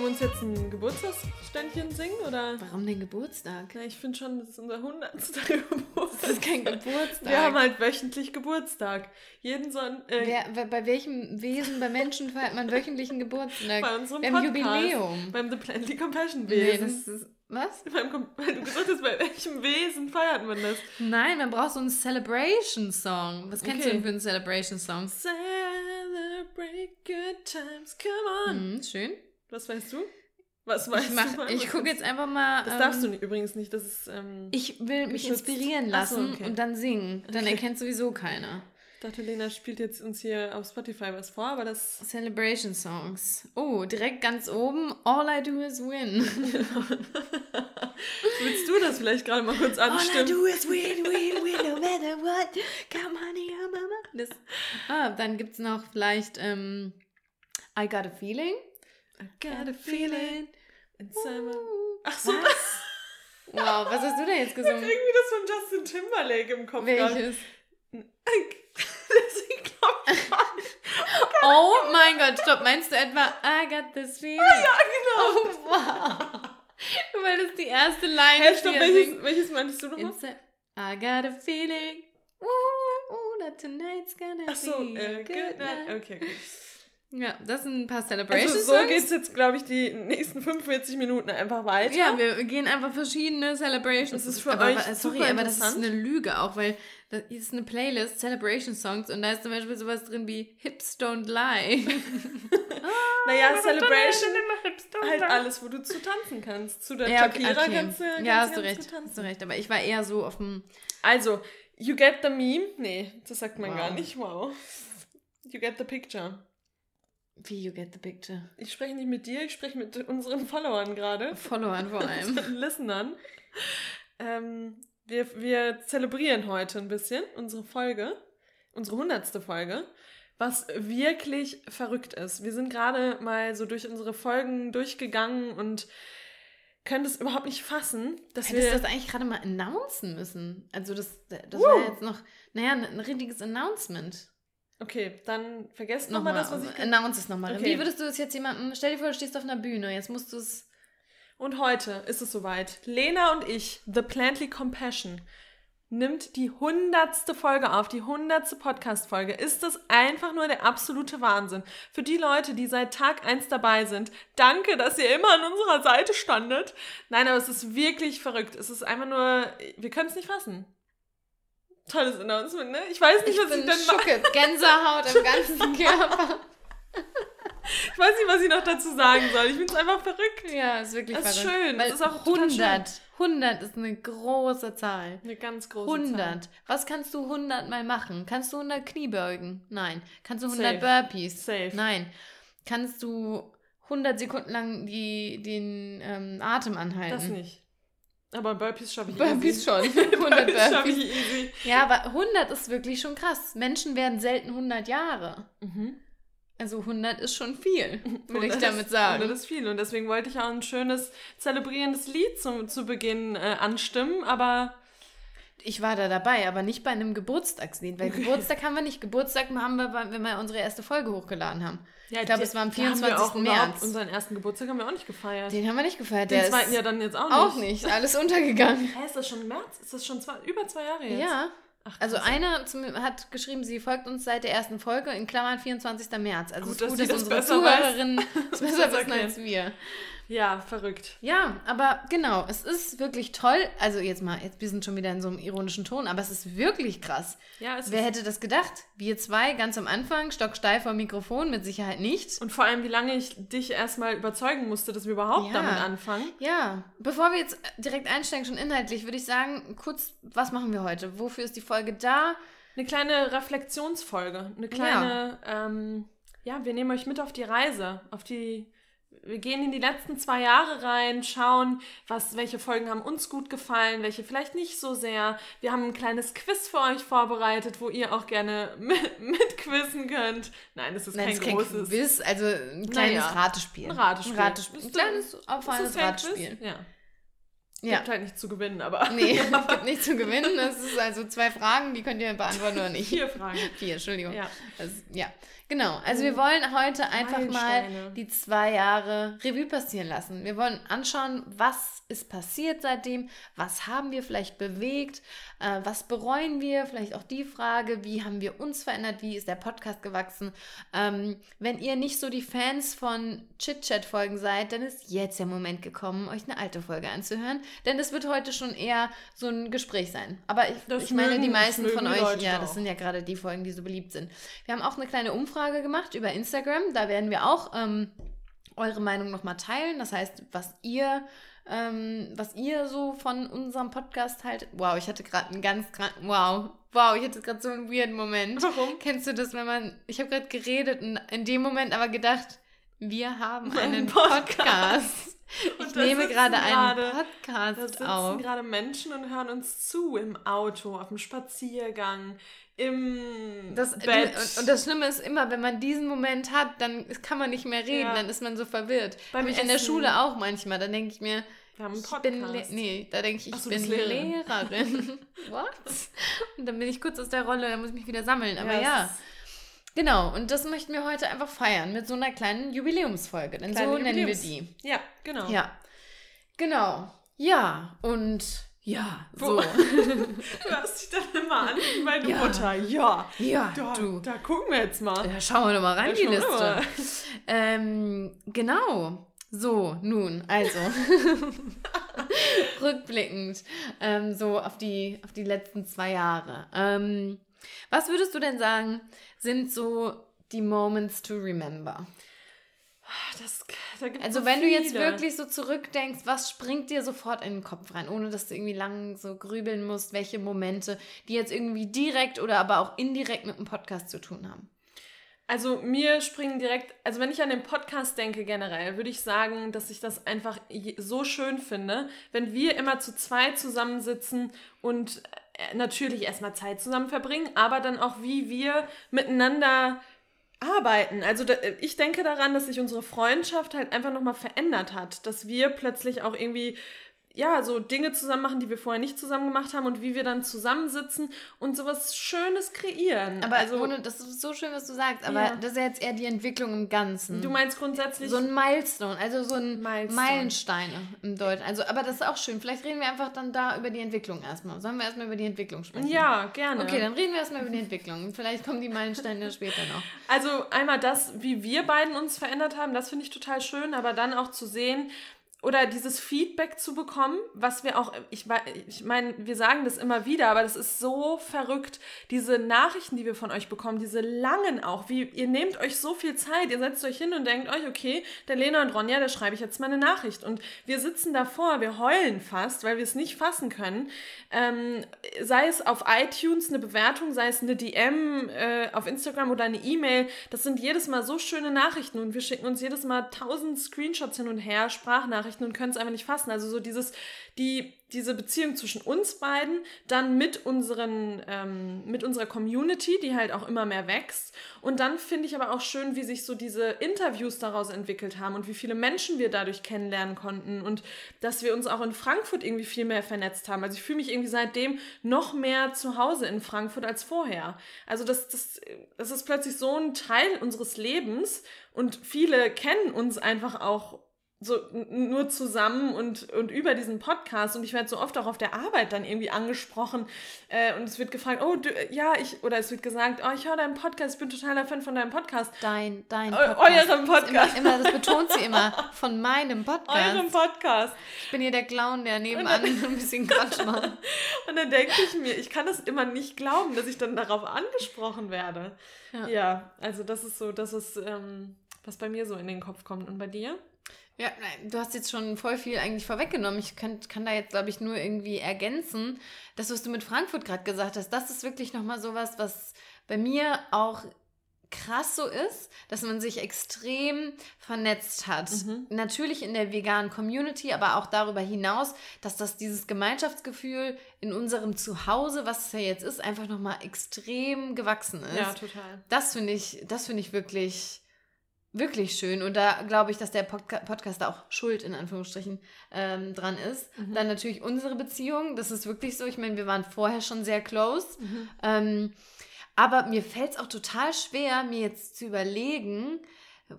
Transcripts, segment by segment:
Wollen wir uns jetzt ein Geburtstagsständchen singen oder? Warum denn Geburtstag? Na, ich finde schon, das ist unser 100. Geburtstag. Das ist kein Geburtstag. Wir haben halt wöchentlich Geburtstag. Jeden Sonn äh, Wer, bei welchem Wesen, bei Menschen feiert man wöchentlichen Geburtstag? bei unserem haben Podcast. Jubiläum. Beim The Plenty Compassion Nee, Wesen. das ist. Was? Beim weil du gesagt hast, bei welchem Wesen feiert man das? Nein, man braucht so einen Celebration-Song. Was kennst du Okay. denn für einen Celebration-Song? Celebrate good times, come on. Hm, schön. Was weißt du? Was weißt Ich, mach, du? ich gucke jetzt einfach mal. Das ähm, darfst du nicht, übrigens nicht. Das ist. Ähm, Ich will mich Geschützt. inspirieren Ach so, lassen okay. und dann singen. Dann Okay. erkennt sowieso keiner. ich dachte, Lena spielt jetzt uns hier auf Spotify was vor, aber das. Celebration Songs. Oh, direkt ganz oben. All I do is win. Willst du das vielleicht gerade mal kurz anstimmen? is win, win, win, no matter what. Come on, yeah, mama. Das, ah, dann gibt's noch vielleicht ähm, I Got a Feeling. I got a feeling inside my... Ach so, Was? Wow, was hast du denn jetzt gesungen? irgendwie das von Justin Timberlake im Kopf. Welches? Deswegen glaub ich Oh mein Gott, stopp. Meinst du etwa I got this feeling? ja, genau. Oh, wow. Weil das die erste Line Hey, ist, stopp, welches, welches meintest du nochmal? I got a feeling. Ooh, ooh, that tonight's gonna Ach so, be a äh, good good night. night. Okay, gut. Ja, das sind ein paar Celebrations. Also so geht's jetzt, glaube ich, die nächsten 45 Minuten einfach weiter. Ja, wir gehen einfach verschiedene Celebrations. Das ist für aber, euch wa- Sorry, aber das ist eine Lüge auch, weil das ist eine Playlist, Celebration Songs, und da ist zum Beispiel sowas drin wie Hips Don't Lie. naja, Celebration, halt alles, wo du zu tanzen kannst. Zu der Ja, okay, Shakira okay. kannst du kannst ja, hast du recht. Hast du recht, aber ich war eher so auf dem. Also, you get the meme? Nee, das sagt man Wow. gar nicht. Wow. You get the picture. Wie you get the picture? Ich spreche nicht mit dir, ich spreche mit unseren Followern gerade. Followern vor allem. Listenern. Ähm, wir, wir zelebrieren heute ein bisschen unsere Folge, unsere hundertste Folge, was wirklich verrückt ist. Wir sind gerade mal so durch unsere Folgen durchgegangen und können das überhaupt nicht fassen, dass Hättest wir... das eigentlich gerade mal announcen müssen? Also das, das Uh. war jetzt noch, naja, ein richtiges Announcement. Okay, dann vergesst nochmal das, was ich... announce es nochmal. Okay. Wie würdest du es jetzt jemandem, stell dir vor, du stehst auf einer Bühne, jetzt musst du es, Und heute ist es soweit. Lena und ich, The Plantly Compassion, nimmt die hundertste Folge auf, die hundertste Podcast-Folge. Ist das einfach nur der absolute Wahnsinn. Für die Leute, die seit Tag 1 dabei sind, danke, dass ihr immer an unserer Seite standet. Nein, aber es ist wirklich verrückt. Es ist einfach nur, wir können es nicht fassen. Tolles Announcement, ne? Ich weiß nicht, ich was ich bin denn mache. Schucke, Gänsehaut im ganzen Körper. Ich weiß nicht, was ich noch dazu sagen soll. Ich finde es einfach verrückt. Ja, ist wirklich Das ist verrückt. schön, Weil das ist auch total 100, 100 ist eine große Zahl. Eine ganz große 100. Was kannst du 100 mal machen? Kannst du 100 Kniebeugen? Nein. Kannst du 100 Safe. Burpees? Safe. Nein. Kannst du 100 Sekunden lang die, den ähm, Atem anhalten? Das nicht. Aber Burpees schaffe ich Burpees easy. schon. 100 Burpees Burpees. ich easy. Ja, aber 100 ist wirklich schon krass. Menschen werden selten 100 Jahre. Mhm. Also 100 ist schon viel, will Und ich damit ist, sagen. Und das ist viel. Und deswegen wollte ich auch ein schönes, zelebrierendes Lied zum, zu Beginn äh, anstimmen. Aber Ich war da dabei, aber nicht bei einem Geburtstagslied, weil Geburtstag haben wir nicht. Geburtstag haben wir, weil wir mal unsere erste Folge hochgeladen haben. ich glaube, es war am da haben wir 24. auch März. Unseren ersten Geburtstag haben wir auch nicht gefeiert. Den haben wir nicht gefeiert. Den Der zweiten ist ja dann jetzt auch nicht. auch nicht. Alles untergegangen. Hä, ist das schon März? Ist das schon zwei, über zwei Jahre jetzt? Ja. Ach, Also krass. eine zum, hat geschrieben, sie folgt uns seit der ersten Folge, in Klammern 24. März. Also Gut, es ist dass gut, dass das unsere. Zuhörerinnen es besser wissen als wir. Ja, verrückt. Ja, aber genau, es ist wirklich toll. Also jetzt mal, jetzt, wir sind schon wieder in so einem ironischen Ton, aber es ist wirklich krass. Ja, es Wer hätte das gedacht? Wir zwei ganz am Anfang, stocksteif vor Mikrofon, mit Sicherheit nicht. und vor allem, wie lange ich dich erstmal überzeugen musste, dass wir überhaupt Ja. damit anfangen. Ja, bevor wir jetzt direkt einsteigen, schon inhaltlich, würde ich sagen, kurz, was machen wir heute? Wofür ist die Folge da? Eine kleine Reflexionsfolge. Eine kleine, ja. Ähm, ja, wir nehmen euch mit auf die Reise, auf die. Wir gehen in die letzten zwei Jahre rein, schauen, was, welche Folgen haben uns gut gefallen, welche vielleicht nicht so sehr. Wir haben ein kleines Quiz für euch vorbereitet, wo ihr auch gerne mit, mitquizzen könnt. Nein, das ist Nein, kein es ist kein großes Quiz, also ein kleines Naja, Ratespiel. ein Ratespiel. Ein, Ratespiel. Ein das- kleines, auffallendes kein Ratespiel. Quiz? Ja. ja. gibt halt nichts zu gewinnen, aber. Nee, es gibt nichts zu gewinnen. Es ist also zwei Fragen, die könnt ihr beantworten oder nicht. Vier Fragen. Vier, Entschuldigung. Ja. Das, ja. Genau, also wir wollen heute einfach mal die zwei Jahre Revue passieren lassen. Wir wollen anschauen, was ist passiert seitdem, was haben wir vielleicht bewegt, äh, was bereuen wir, vielleicht auch die Frage, wie haben wir uns verändert, wie ist der Podcast gewachsen. Ähm, wenn ihr nicht so die Fans von Chit-Chat-Folgen seid, dann ist jetzt der Moment gekommen, euch eine alte Folge anzuhören, denn es wird heute schon eher so ein Gespräch sein. Aber ich, ich meine, mögen, die meisten von euch, Leute ja, das sind ja gerade die Folgen, die so beliebt sind. Wir haben auch eine kleine Umfrage Umfrage gemacht über Instagram. Da werden wir auch ähm, eure Meinung nochmal teilen. Das heißt, was ihr, ähm, was ihr so von unserem Podcast halt. Wow, ich hatte gerade einen ganz kranken. Wow. Wow, ich hatte gerade so einen weirden Moment. Warum? Kennst du das, wenn man. Ich habe gerade geredet und in dem Moment aber gedacht, wir haben einen Podcast. Ich nehme gerade einen Podcast da sitzen auf. gerade Menschen und hören uns zu im Auto, auf dem Spaziergang, im das, Bett. Und, und, das Schlimme ist immer, wenn man diesen Moment hat, dann kann man nicht mehr reden, ja. dann ist man so verwirrt. Bei mir in der Schule auch manchmal, dann denke ich mir, wir haben einen Podcast. Ich bin nee, da denke ich, ich so, bin Lehrerin. Lehrerin. What? Und dann bin ich kurz aus der Rolle, dann muss ich mich wieder sammeln. Aber ja. ja. Genau, und das möchten wir heute einfach feiern mit so einer kleinen Jubiläumsfolge, denn Kleine so nennen wir die. Ja, genau. Ja. Genau. Ja, und ja, so. du hast dich dann immer an wie meine ja. Mutter. Ja. Ja, da, du. Da gucken wir jetzt mal. Ja, schauen wir doch mal rein, ja, die Liste. Ähm, genau. So, nun, also. Rückblickend. Ähm, so auf die, auf die letzten zwei Jahre. Ähm, was würdest du denn sagen, sind so die Moments to remember? Das, da also so wenn viele. du jetzt wirklich so zurückdenkst, was springt dir sofort in den Kopf rein, ohne dass du irgendwie lang so grübeln musst, welche Momente, die jetzt irgendwie direkt oder aber auch indirekt mit dem Podcast zu tun haben? Also mir springen direkt, also wenn ich an den Podcast denke generell, würde ich sagen, dass ich das einfach so schön finde, wenn wir immer zu zweit zusammensitzen und natürlich erstmal Zeit zusammen verbringen, aber dann auch wie wir miteinander arbeiten. Also da, ich denke daran, dass sich unsere Freundschaft halt einfach nochmal verändert hat, dass wir plötzlich auch irgendwie ja, so Dinge zusammen machen, die wir vorher nicht zusammen gemacht haben und wie wir dann zusammensitzen und sowas Schönes kreieren. Aber also, ohne, das ist so schön, was du sagst, aber ja. das ist ja jetzt eher die Entwicklung im Ganzen. Du meinst grundsätzlich. So ein Milestone, also so ein Milestone. Meilensteine im Deutschen. Also, aber das ist auch schön. Vielleicht reden wir einfach dann da über die Entwicklung erstmal. Sollen wir erstmal über die Entwicklung sprechen? Ja, gerne. Okay, dann reden wir erstmal über die Entwicklung. Vielleicht kommen die Meilensteine später noch. Also einmal das, wie wir beiden uns verändert haben, das finde ich total schön, aber dann auch zu sehen, oder dieses Feedback zu bekommen, was wir auch, ich, ich meine, wir sagen das immer wieder, aber das ist so verrückt, diese Nachrichten, die wir von euch bekommen, diese langen auch, wie ihr nehmt euch so viel Zeit, ihr setzt euch hin und denkt euch, okay, der Lena und Ronja, da schreibe ich jetzt mal eine Nachricht. Und wir sitzen davor, wir heulen fast, weil wir es nicht fassen können, ähm, sei es auf iTunes eine Bewertung, sei es eine DM äh, auf Instagram oder eine E-Mail, das sind jedes Mal so schöne Nachrichten und wir schicken uns jedes Mal tausend Screenshots hin und her, Sprachnachrichten, Nachrichten und können es einfach nicht fassen. Also so dieses, die, diese Beziehung zwischen uns beiden, dann mit unseren, ähm, mit unserer Community, die halt auch immer mehr wächst. Und dann finde ich aber auch schön, wie sich so diese Interviews daraus entwickelt haben und wie viele Menschen wir dadurch kennenlernen konnten und dass wir uns auch in Frankfurt irgendwie viel mehr vernetzt haben. Also ich fühle mich irgendwie seitdem noch mehr zu Hause in Frankfurt als vorher. Also das, das, das ist plötzlich so ein Teil unseres Lebens und viele kennen uns einfach auch so nur zusammen und, und über diesen Podcast und ich werde so oft auch auf der Arbeit dann irgendwie angesprochen äh, und es wird gefragt, oh, du, ja, ich, oder es wird gesagt, oh, ich höre deinen Podcast, ich bin totaler Fan von deinem Podcast. Dein, dein Podcast. eurem Podcast. Immer, immer, das betont sie immer, von meinem Podcast. Eurem Podcast. Ich bin hier der Clown, der nebenan dann, ein bisschen Quatsch macht. und dann denke ich mir, ich kann das immer nicht glauben, dass ich dann darauf angesprochen werde. Ja, ja also das ist so, das ist, ähm, was bei mir so in den Kopf kommt. Und bei dir? Ja, du hast jetzt schon voll viel eigentlich vorweggenommen. Ich kann, kann da jetzt, glaube ich, nur irgendwie ergänzen. Das, was du mit Frankfurt gerade gesagt hast, das ist wirklich nochmal sowas, was bei mir auch krass so ist, dass man sich extrem vernetzt hat. Mhm. Natürlich in der veganen Community, aber auch darüber hinaus, dass das dieses Gemeinschaftsgefühl in unserem Zuhause, was es ja jetzt ist, einfach nochmal extrem gewachsen ist. Ja, total. Das finde ich, das finde ich wirklich wirklich schön. Und da glaube ich, dass der Podca Podcast da auch schuld in Anführungsstrichen ähm, dran ist. Mhm. Dann natürlich unsere Beziehung. Das ist wirklich so. Ich meine, wir waren vorher schon sehr close. Mhm. Ähm, aber mir fällt es auch total schwer, mir jetzt zu überlegen,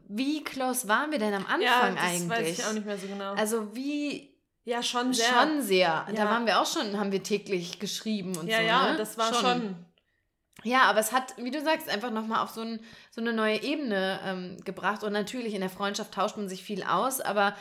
wie close waren wir denn am Anfang ja, das eigentlich? Weiß ich auch nicht mehr so genau. Also wie ja, schon sehr. Schon sehr. Ja. Da waren wir auch schon, haben wir täglich geschrieben und ja, so. Ja, ja, ne? das war schon. schon. Ja, aber es hat, wie du sagst, einfach nochmal auf so, ein, so eine neue Ebene ähm, gebracht. Und natürlich in der Freundschaft tauscht man sich viel aus, aber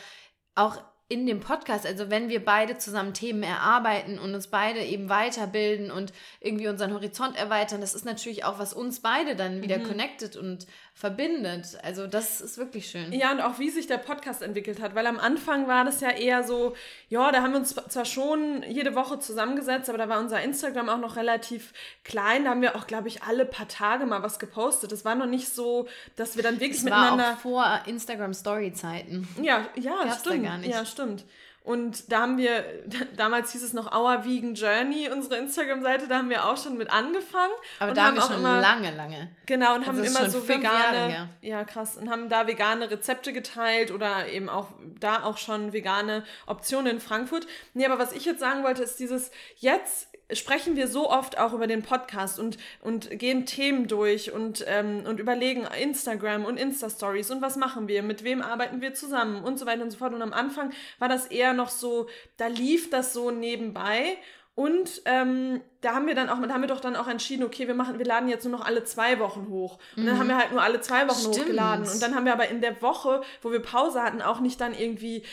auch in dem Podcast, also wenn wir beide zusammen Themen erarbeiten und uns beide eben weiterbilden und irgendwie unseren Horizont erweitern, das ist natürlich auch, was uns beide dann wieder mhm. connected und verbindet. Also das ist wirklich schön. Ja, und auch wie sich der Podcast entwickelt hat, weil am Anfang war das ja eher so, ja, da haben wir uns zwar schon jede Woche zusammengesetzt, aber da war unser Instagram auch noch relativ klein. Da haben wir auch, glaube ich, alle paar Tage mal was gepostet. Es war noch nicht so, dass wir dann wirklich das miteinander... War auch vor Instagram Story Zeiten. Ja, ja, Gab's stimmt. Ja, stimmt. Und da haben wir, damals hieß es noch Our Vegan Journey, unsere Instagram-Seite, da haben wir auch schon mit angefangen. Aber da haben wir schon immer, lange, lange. Genau, und haben immer so vegane, ja krass, und haben da vegane Rezepte geteilt oder eben auch da auch schon vegane Optionen in Frankfurt. Nee, aber was ich jetzt sagen wollte, ist dieses, jetzt sprechen wir so oft auch über den Podcast und, und gehen Themen durch und, ähm, und überlegen Instagram und Insta-Stories und was machen wir, mit wem arbeiten wir zusammen und so weiter und so fort. Und am Anfang war das eher noch so, da lief das so nebenbei und ähm, da haben wir dann auch, da haben wir doch dann auch entschieden, okay, wir machen, wir laden jetzt nur noch alle zwei Wochen hoch. Und mhm. dann haben wir halt nur alle zwei Wochen Stimmt. hochgeladen. Und dann haben wir aber in der Woche, wo wir Pause hatten, auch nicht dann irgendwie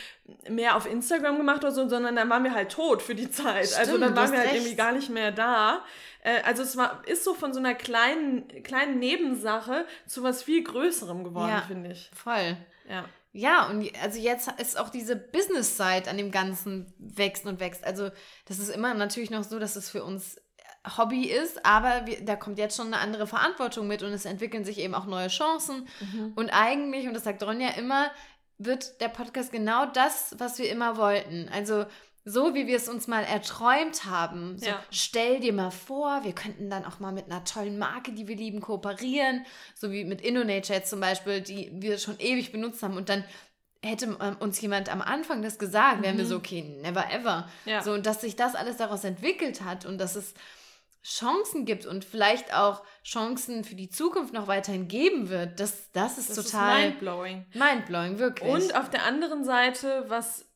mehr auf Instagram gemacht oder so, sondern dann waren wir halt tot für die Zeit. Stimmt, also dann waren wir halt recht. irgendwie gar nicht mehr da. Äh, also es war, ist so von so einer kleinen, kleinen Nebensache zu was viel Größerem geworden, ja, finde ich. Voll. Ja. Ja, und also jetzt ist auch diese Business-Side an dem Ganzen wächst und wächst. Also das ist immer natürlich noch so, dass es für uns Hobby ist, aber wir, da kommt jetzt schon eine andere Verantwortung mit und es entwickeln sich eben auch neue Chancen. Mhm. Und eigentlich, und das sagt Ronja immer, wird der Podcast genau das, was wir immer wollten. Also so wie wir es uns mal erträumt haben. So, ja. Stell dir mal vor, wir könnten dann auch mal mit einer tollen Marke, die wir lieben, kooperieren, so wie mit InnoNature jetzt zum Beispiel, die wir schon ewig benutzt haben und dann hätte uns jemand am Anfang das gesagt, wären wir so, mhm. okay, never ever. Ja. So, und dass sich das alles daraus entwickelt hat und dass es Chancen gibt und vielleicht auch Chancen für die Zukunft noch weiterhin geben wird, das, das ist das total ist mindblowing. Mindblowing, wirklich. Und auf der anderen Seite, was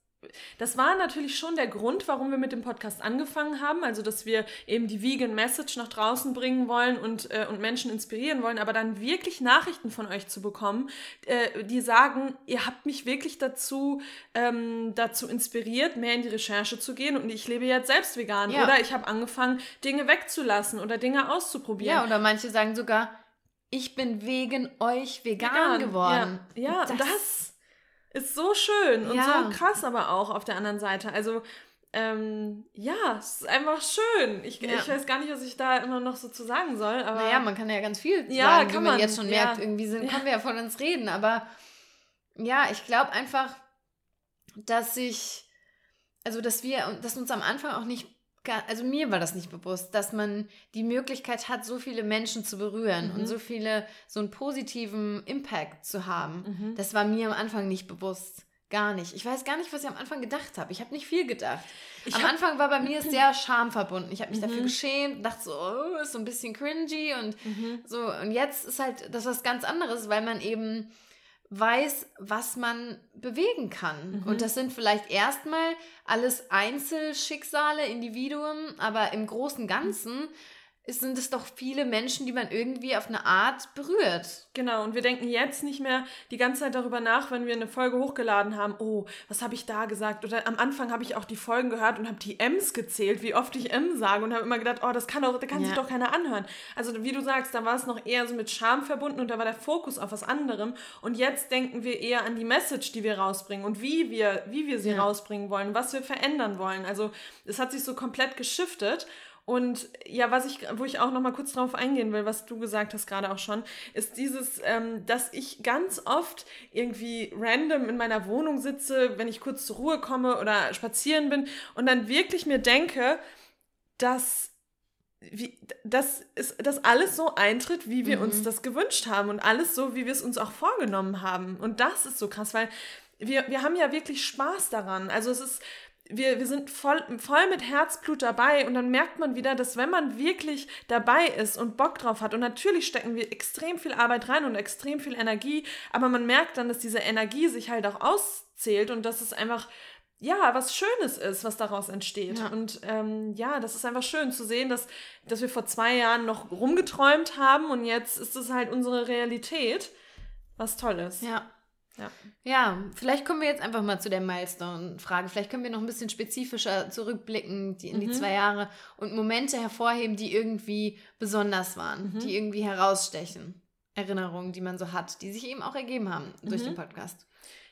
das war natürlich schon der Grund, warum wir mit dem Podcast angefangen haben. Also, dass wir eben die Vegan Message nach draußen bringen wollen und, äh, und Menschen inspirieren wollen, aber dann wirklich Nachrichten von euch zu bekommen, äh, die sagen, ihr habt mich wirklich dazu, ähm, dazu inspiriert, mehr in die Recherche zu gehen und ich lebe jetzt selbst vegan. Ja. Oder ich habe angefangen, Dinge wegzulassen oder Dinge auszuprobieren. Ja, oder manche sagen sogar, ich bin wegen euch vegan, vegan. geworden. Ja, ja das, das ist so schön und ja. so krass aber auch auf der anderen Seite. Also, ähm, ja, es ist einfach schön. Ich, ja. ich weiß gar nicht, was ich da immer noch so zu sagen soll. Aber naja, man kann ja ganz viel ja, sagen, kann man, man jetzt schon merkt, irgendwie sind, kommen wir ja von uns reden. Aber ja, ich glaube einfach, dass sich, also dass wir, dass uns am Anfang auch nicht also mir war das nicht bewusst, dass man die Möglichkeit hat, so viele Menschen zu berühren mhm. und so viele, so einen positiven Impact zu haben. Mhm. Das war mir am Anfang nicht bewusst. Gar nicht. Ich weiß gar nicht, was ich am Anfang gedacht habe. Ich habe nicht viel gedacht. Ich am Anfang war bei mir sehr Scham verbunden. Ich habe mich mhm. dafür geschämt, dachte so, oh, ist so ein bisschen cringy und mhm. so. Und jetzt ist halt das was ganz anderes, weil man eben weiß, was man bewegen kann. Mhm. Und das sind vielleicht erstmal alles Einzelschicksale, Individuen, aber im großen Ganzen sind es doch viele Menschen, die man irgendwie auf eine Art berührt. Genau, und wir denken jetzt nicht mehr die ganze Zeit darüber nach, wenn wir eine Folge hochgeladen haben, oh, was habe ich da gesagt? Oder am Anfang habe ich auch die Folgen gehört und habe die M's gezählt, wie oft ich M sage und habe immer gedacht, oh, das kann doch, da kann ja. sich doch keiner anhören. Also wie du sagst, da war es noch eher so mit Scham verbunden und da war der Fokus auf was anderem. Und jetzt denken wir eher an die Message, die wir rausbringen und wie wir, wie wir sie ja. rausbringen wollen, was wir verändern wollen. Also es hat sich so komplett geschiftet. Und ja, was ich, wo ich auch noch mal kurz drauf eingehen will, was du gesagt hast gerade auch schon, ist dieses, ähm, dass ich ganz oft irgendwie random in meiner Wohnung sitze, wenn ich kurz zur Ruhe komme oder spazieren bin und dann wirklich mir denke, dass wie, dass, ist, dass alles so eintritt, wie wir mhm. uns das gewünscht haben und alles so, wie wir es uns auch vorgenommen haben. Und das ist so krass, weil wir, wir haben ja wirklich Spaß daran. Also es ist, wir, wir sind voll, voll mit Herzblut dabei und dann merkt man wieder, dass wenn man wirklich dabei ist und Bock drauf hat und natürlich stecken wir extrem viel Arbeit rein und extrem viel Energie, aber man merkt dann, dass diese Energie sich halt auch auszählt und dass es einfach ja, was Schönes ist, was daraus entsteht. Ja. Und ähm, ja, das ist einfach schön zu sehen, dass, dass wir vor zwei Jahren noch rumgeträumt haben und jetzt ist es halt unsere Realität. Was Tolles. Ja. Ja. ja, vielleicht kommen wir jetzt einfach mal zu der Milestone-Frage. Vielleicht können wir noch ein bisschen spezifischer zurückblicken die, in die mhm. zwei Jahre und Momente hervorheben, die irgendwie besonders waren, mhm. die irgendwie herausstechen. Erinnerungen, die man so hat, die sich eben auch ergeben haben durch mhm. den Podcast.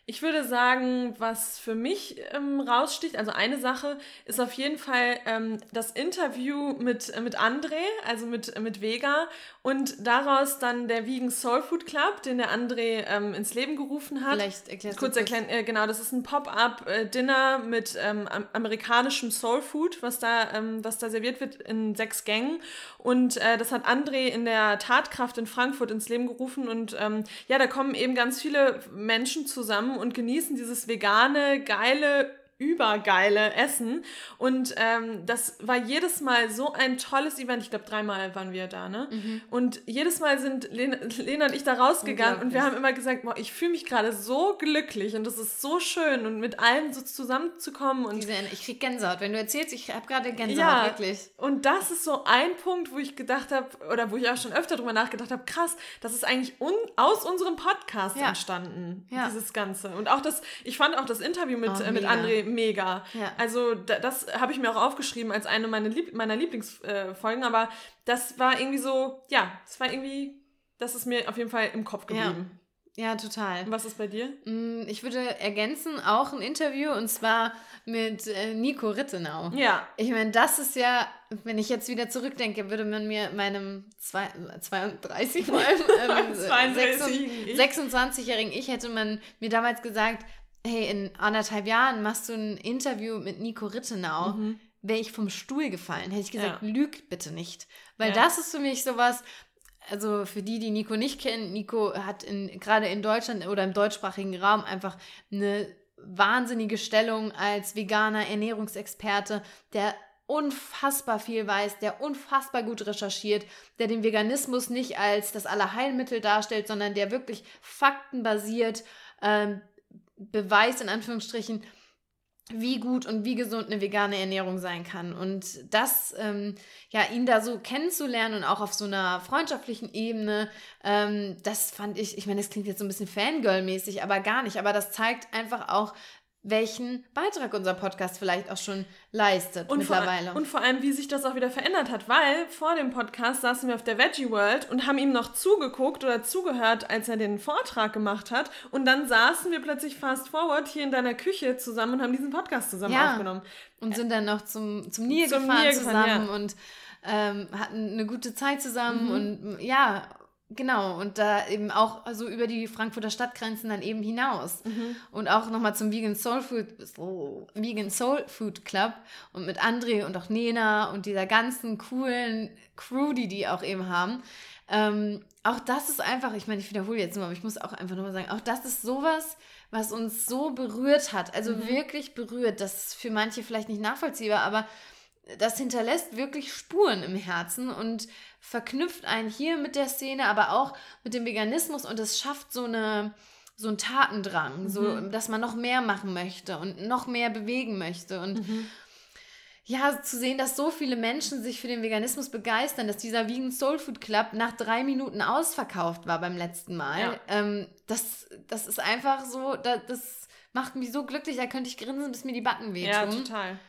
Ich würde sagen, was für mich ähm, raussticht, also eine Sache ist auf jeden Fall ähm, das Interview mit, äh, mit André, also mit, mit Vega und daraus dann der Vegan Soul Food Club, den der André ähm, ins Leben gerufen hat. Vielleicht erklärst du Kurz erklären, äh, genau, das ist ein Pop-up-Dinner mit ähm, amerikanischem Soul Food, was da, ähm, was da serviert wird in sechs Gängen. Und äh, das hat André in der Tatkraft in Frankfurt ins Leben gerufen. Und ähm, ja, da kommen eben ganz viele Menschen zusammen und genießen dieses vegane, geile übergeile Essen. Und ähm, das war jedes Mal so ein tolles Event. Ich glaube, dreimal waren wir da, ne? Mhm. Und jedes Mal sind Lena, Lena, und ich da rausgegangen und wir haben immer gesagt, boah, ich fühle mich gerade so glücklich und das ist so schön und mit allen so zusammenzukommen. Und Diese, ich krieg Gänsehaut. Wenn du erzählst, ich habe gerade Gänsehaut, ja, wirklich. Und das ist so ein Punkt, wo ich gedacht habe, oder wo ich auch schon öfter drüber nachgedacht habe, krass, das ist eigentlich un aus unserem Podcast ja. entstanden, ja. dieses Ganze. Und auch das, ich fand auch das Interview mit, oh, äh, mit André mega. Ja. Also da, das habe ich mir auch aufgeschrieben als eine meiner, Lieb meiner Lieblingsfolgen, äh, aber das war irgendwie so, ja, das war irgendwie, das ist mir auf jeden Fall im Kopf geblieben. Ja, ja total. Und was ist bei dir? Mm, ich würde ergänzen, auch ein Interview und zwar mit äh, Nico Rittenau. Ja. Ich meine, das ist ja, wenn ich jetzt wieder zurückdenke, würde man mir meinem zwei, 32, ähm, 26-jährigen ich hätte man mir damals gesagt, hey, in anderthalb Jahren machst du ein Interview mit Nico Rittenau, mhm. wäre ich vom Stuhl gefallen. Hätte ich gesagt, ja. lüg bitte nicht. Weil ja. das ist für mich sowas, also für die, die Nico nicht kennen, Nico hat in, gerade in Deutschland oder im deutschsprachigen Raum einfach eine wahnsinnige Stellung als veganer Ernährungsexperte, der unfassbar viel weiß, der unfassbar gut recherchiert, der den Veganismus nicht als das Allerheilmittel darstellt, sondern der wirklich faktenbasiert ähm, Beweis in Anführungsstrichen, wie gut und wie gesund eine vegane Ernährung sein kann. Und das, ähm, ja, ihn da so kennenzulernen und auch auf so einer freundschaftlichen Ebene, ähm, das fand ich, ich meine, das klingt jetzt so ein bisschen Fangirl-mäßig, aber gar nicht. Aber das zeigt einfach auch, welchen Beitrag unser Podcast vielleicht auch schon leistet und mittlerweile. Vor, und vor allem, wie sich das auch wieder verändert hat, weil vor dem Podcast saßen wir auf der Veggie World und haben ihm noch zugeguckt oder zugehört, als er den Vortrag gemacht hat und dann saßen wir plötzlich fast forward hier in deiner Küche zusammen und haben diesen Podcast zusammen ja. aufgenommen. Und sind dann noch zum, zum Nil zum gefahren Nil zusammen ja. und ähm, hatten eine gute Zeit zusammen mhm. und ja, Genau, und da eben auch so über die Frankfurter Stadtgrenzen dann eben hinaus. Mhm. Und auch nochmal zum Vegan Soul Food, oh, Vegan Soul Food Club und mit André und auch Nena und dieser ganzen coolen Crew, die die auch eben haben. Ähm, auch das ist einfach, ich meine, ich wiederhole jetzt nur, aber ich muss auch einfach nochmal sagen, auch das ist sowas, was uns so berührt hat. Also mhm. wirklich berührt. Das ist für manche vielleicht nicht nachvollziehbar, aber das hinterlässt wirklich Spuren im Herzen und verknüpft einen hier mit der Szene, aber auch mit dem Veganismus und es schafft so eine so einen Tatendrang, mhm. so dass man noch mehr machen möchte und noch mehr bewegen möchte und mhm. ja, zu sehen, dass so viele Menschen sich für den Veganismus begeistern, dass dieser Vegan Soul Food Club nach drei Minuten ausverkauft war beim letzten Mal. Ja. Ähm, das, das ist einfach so, das, das macht mich so glücklich, da könnte ich grinsen, bis mir die Backen wehtun. Ja, total.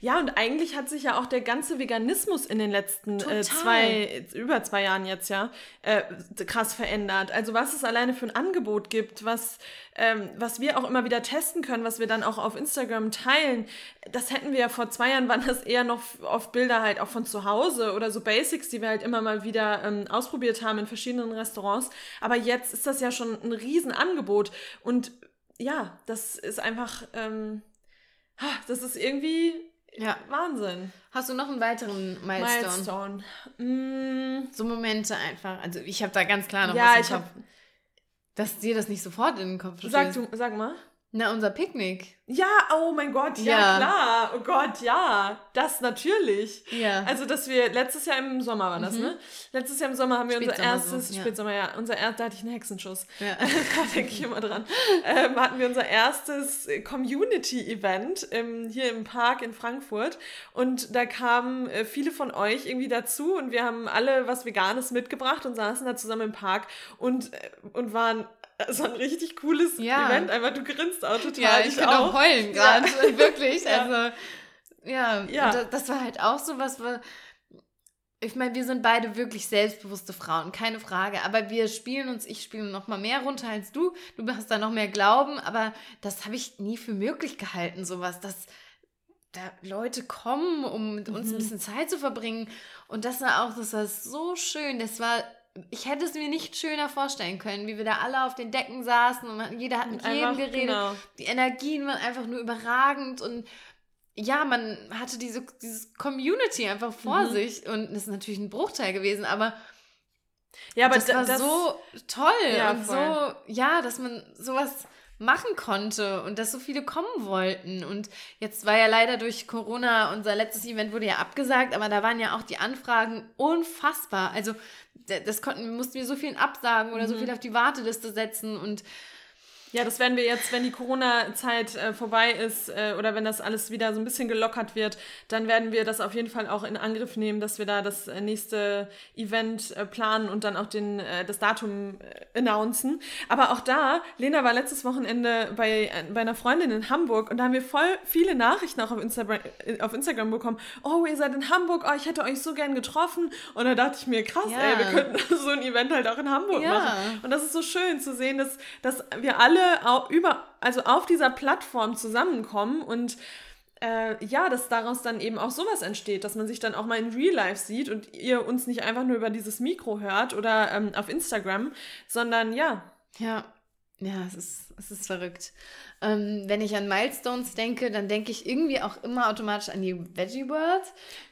Ja, und eigentlich hat sich ja auch der ganze Veganismus in den letzten äh, zwei, über zwei Jahren jetzt ja, äh, krass verändert. Also was es alleine für ein Angebot gibt, was, ähm, was wir auch immer wieder testen können, was wir dann auch auf Instagram teilen, das hätten wir ja vor zwei Jahren, waren das eher noch oft Bilder halt auch von zu Hause oder so Basics, die wir halt immer mal wieder ähm, ausprobiert haben in verschiedenen Restaurants. Aber jetzt ist das ja schon ein Riesenangebot. Und ja, das ist einfach, ähm, das ist irgendwie Ja. Wahnsinn. Hast du noch einen weiteren Milestone? Milestone. Mm. So Momente einfach. Also ich habe da ganz klar noch ja, was im Kopf. Hab... Dass dir das nicht sofort in den Kopf. Sag, du, sag mal. Na, unser Picknick. Ja, oh mein Gott, ja, ja, klar. Oh Gott, ja. Das natürlich. Ja. Also, dass wir letztes Jahr im Sommer war das, mhm. ne? Letztes Jahr im Sommer haben wir unser erstes, so, ja. Spätsommer, ja, unser erstes, da hatte ich einen Hexenschuss. Ja. da denke ich immer dran. Ähm, hatten wir unser erstes Community-Event ähm, hier im Park in Frankfurt. Und da kamen äh, viele von euch irgendwie dazu und wir haben alle was Veganes mitgebracht und saßen da zusammen im Park und, äh, und waren war ein richtig cooles ja. Event. Einfach, du grinst auch total. Ja, ich, ich bin auch heulen gerade. Ja. Wirklich. ja. Also, ja. ja. Das, das, war halt auch so was, ich meine, wir sind beide wirklich selbstbewusste Frauen, keine Frage. Aber wir spielen uns, ich spiele noch mal mehr runter als du. Du hast da noch mehr Glauben, aber das habe ich nie für möglich gehalten, sowas, dass da Leute kommen, um mit uns mhm. ein bisschen Zeit zu verbringen. Und das war auch, das war so schön. Das war ich hätte es mir nicht schöner vorstellen können, wie wir da alle auf den Decken saßen und jeder hat mit jedem geredet. Genau. Die Energien waren einfach nur überragend und ja, man hatte diese dieses Community einfach vor mhm. sich und das ist natürlich ein Bruchteil gewesen, aber ja, aber das war das, so toll ja, und voll. so ja, dass man sowas machen konnte und dass so viele kommen wollten. Und jetzt war ja leider durch Corona, unser letztes Event wurde ja abgesagt, aber da waren ja auch die Anfragen unfassbar. Also das konnten, mussten wir so vielen absagen oder mhm. so viel auf die Warteliste setzen und ja, das werden wir jetzt, wenn die Corona-Zeit äh, vorbei ist äh, oder wenn das alles wieder so ein bisschen gelockert wird, dann werden wir das auf jeden Fall auch in Angriff nehmen, dass wir da das äh, nächste Event äh, planen und dann auch den, äh, das Datum äh, announcen. Aber auch da, Lena war letztes Wochenende bei, bei einer Freundin in Hamburg und da haben wir voll viele Nachrichten auch auf Instagram, auf Instagram bekommen. Oh, ihr seid in Hamburg, oh, ich hätte euch so gern getroffen. Und da dachte ich mir, krass, ja. ey, wir könnten so ein Event halt auch in Hamburg ja. machen. Und das ist so schön zu sehen, dass, dass wir alle alle über, also auf dieser Plattform zusammenkommen und äh, ja, dass daraus dann eben auch sowas entsteht, dass man sich dann auch mal in Real Life sieht und ihr uns nicht einfach nur über dieses Mikro hört oder ähm, auf Instagram, sondern ja. Ja, ja, es ist, es ist verrückt. Ähm, wenn ich an Milestones denke, dann denke ich irgendwie auch immer automatisch an die Veggie World.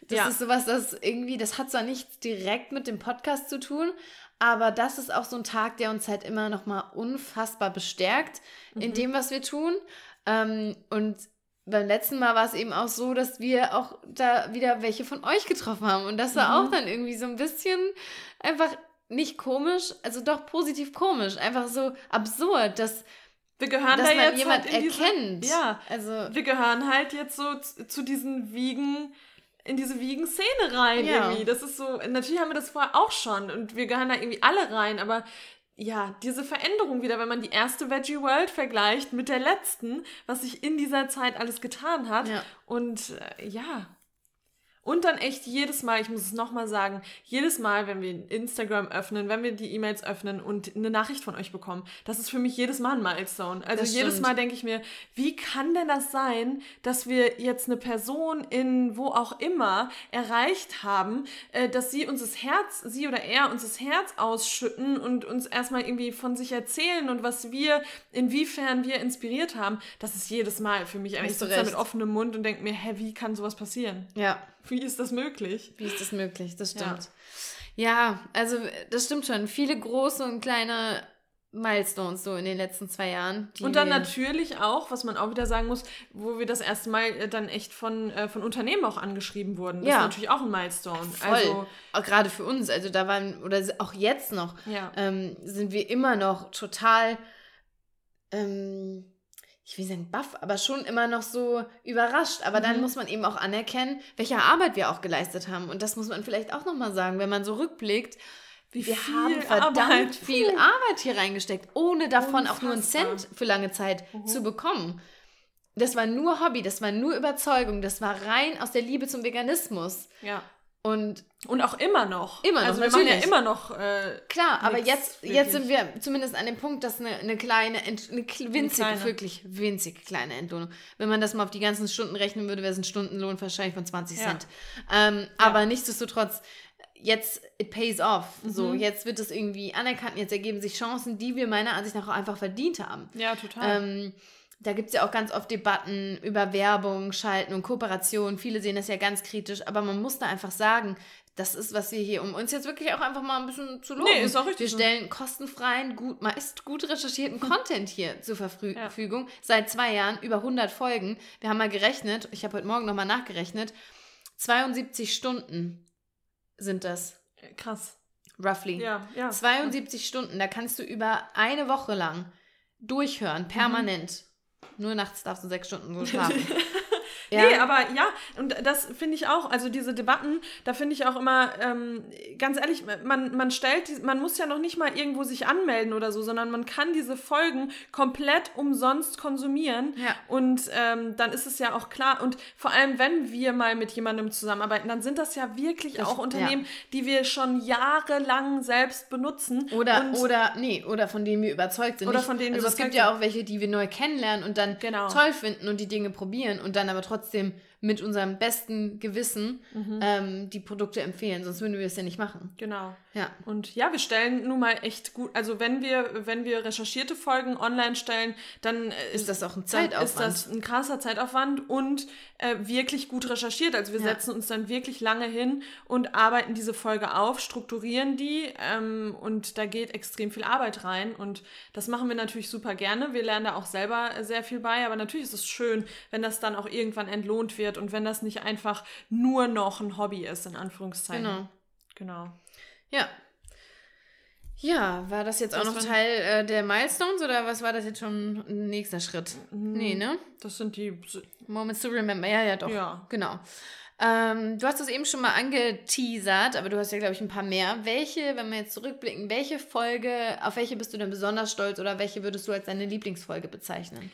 Das ja. ist sowas, das irgendwie, das hat zwar nichts direkt mit dem Podcast zu tun, aber das ist auch so ein Tag, der uns halt immer noch mal unfassbar bestärkt mhm. in dem, was wir tun. Ähm, und beim letzten Mal war es eben auch so, dass wir auch da wieder welche von euch getroffen haben. Und das war mhm. auch dann irgendwie so ein bisschen einfach nicht komisch, also doch positiv komisch, einfach so absurd, dass wir gehören dass da jetzt jemand halt erkennt. Diese, ja, also wir gehören halt jetzt so zu, zu diesen Wiegen in diese Wiegen-Szene rein ja. irgendwie. Das ist so, natürlich haben wir das vorher auch schon und wir gehören da irgendwie alle rein, aber ja, diese Veränderung wieder, wenn man die erste Veggie World vergleicht mit der letzten, was sich in dieser Zeit alles getan hat. Ja. Und äh, ja, und dann echt jedes Mal, ich muss es nochmal sagen, jedes Mal, wenn wir Instagram öffnen, wenn wir die E-Mails öffnen und eine Nachricht von euch bekommen, das ist für mich jedes Mal ein Milestone. Also jedes Mal denke ich mir, wie kann denn das sein, dass wir jetzt eine Person in wo auch immer erreicht haben, äh, dass sie uns das Herz, sie oder er uns das Herz ausschütten und uns erstmal irgendwie von sich erzählen und was wir, inwiefern wir inspiriert haben. Das ist jedes Mal für mich. Ich sitze da mit offenem Mund und denke mir, hä, wie kann sowas passieren? Ja. Wie ist das möglich? Wie ist das möglich? Das stimmt. Ja, ja also das stimmt schon. Viele große und kleine Milestones so in den letzten zwei Jahren. Und dann natürlich auch, was man auch wieder sagen muss, wo wir das erste Mal äh, dann echt von, äh, von Unternehmen auch angeschrieben wurden. Das ja. ist natürlich auch ein Milestone. Voll. Also, auch gerade für uns. Also da waren, oder auch jetzt noch, ja. ähm, sind wir immer noch total ähm, ich will sagen baff, aber schon immer noch so überrascht. Aber mhm. dann muss man eben auch anerkennen, welche Arbeit wir auch geleistet haben. Und das muss man vielleicht auch nochmal sagen, wenn man so rückblickt. Wie wir haben verdammt Arbeit. viel Arbeit hier reingesteckt, ohne davon Unfassbar. auch nur einen Cent für lange Zeit mhm. zu bekommen. Das war nur Hobby, das war nur Überzeugung, das war rein aus der Liebe zum Veganismus. Ja. Und, und auch immer noch. Immer noch, also wir natürlich. machen ja immer noch. Äh, Klar, aber jetzt, jetzt sind wir zumindest an dem Punkt, dass eine, eine kleine, eine winzig, eine wirklich winzig kleine Entlohnung. Wenn man das mal auf die ganzen Stunden rechnen würde, wäre es ein Stundenlohn wahrscheinlich von 20 ja. Cent. Ähm, ja. Aber nichtsdestotrotz, jetzt it pays off. Mhm. So, jetzt wird es irgendwie anerkannt, jetzt ergeben sich Chancen, die wir meiner Ansicht nach auch einfach verdient haben. Ja, total. Ähm, da gibt es ja auch ganz oft Debatten über Werbung, Schalten und Kooperation. Viele sehen das ja ganz kritisch, aber man muss da einfach sagen, das ist, was wir hier, um uns jetzt wirklich auch einfach mal ein bisschen zu loben. Nee, ist auch richtig. Wir stellen kostenfreien, gut, meist gut recherchierten Content hier zur Verfügung. Ja. Seit zwei Jahren, über 100 Folgen. Wir haben mal gerechnet, ich habe heute Morgen nochmal nachgerechnet, 72 Stunden sind das. Krass. Roughly. Ja, ja. 72 Stunden, da kannst du über eine Woche lang durchhören, permanent. Mhm. Nur nachts darfst du sechs Stunden nur schlafen. Ja. Nee, aber ja, und das finde ich auch, also diese Debatten, da finde ich auch immer, ähm, ganz ehrlich, man, man stellt, man muss ja noch nicht mal irgendwo sich anmelden oder so, sondern man kann diese Folgen komplett umsonst konsumieren. Ja. Und ähm, dann ist es ja auch klar, und vor allem, wenn wir mal mit jemandem zusammenarbeiten, dann sind das ja wirklich auch Unternehmen, ja. die wir schon jahrelang selbst benutzen. Oder, oder, nee, oder von denen wir überzeugt sind. Oder von denen also wir überzeugt sind. Es gibt ja auch welche, die wir neu kennenlernen und dann genau. toll finden und die Dinge probieren und dann aber trotzdem trotzdem mit unserem besten Gewissen mhm. ähm, die Produkte empfehlen, sonst würden wir es ja nicht machen. Genau. Ja. Und ja, wir stellen nun mal echt gut, also wenn wir, wenn wir recherchierte Folgen online stellen, dann ist, ist das auch ein Zeitaufwand. Ist das ein krasser Zeitaufwand und äh, wirklich gut recherchiert. Also wir ja. setzen uns dann wirklich lange hin und arbeiten diese Folge auf, strukturieren die ähm, und da geht extrem viel Arbeit rein und das machen wir natürlich super gerne. Wir lernen da auch selber sehr viel bei, aber natürlich ist es schön, wenn das dann auch irgendwann entlohnt wird und wenn das nicht einfach nur noch ein Hobby ist, in Anführungszeichen. Genau. Genau. Ja, ja, war das jetzt das auch noch Teil äh, der Milestones oder was war das jetzt schon ein nächster Schritt? Mhm. Nee, ne? Das sind die Moments to remember. Ja, ja, doch. Ja. Genau. Ähm, du hast das eben schon mal angeteasert, aber du hast ja, glaube ich, ein paar mehr. Welche, wenn wir jetzt zurückblicken, welche Folge, auf welche bist du denn besonders stolz oder welche würdest du als deine Lieblingsfolge bezeichnen?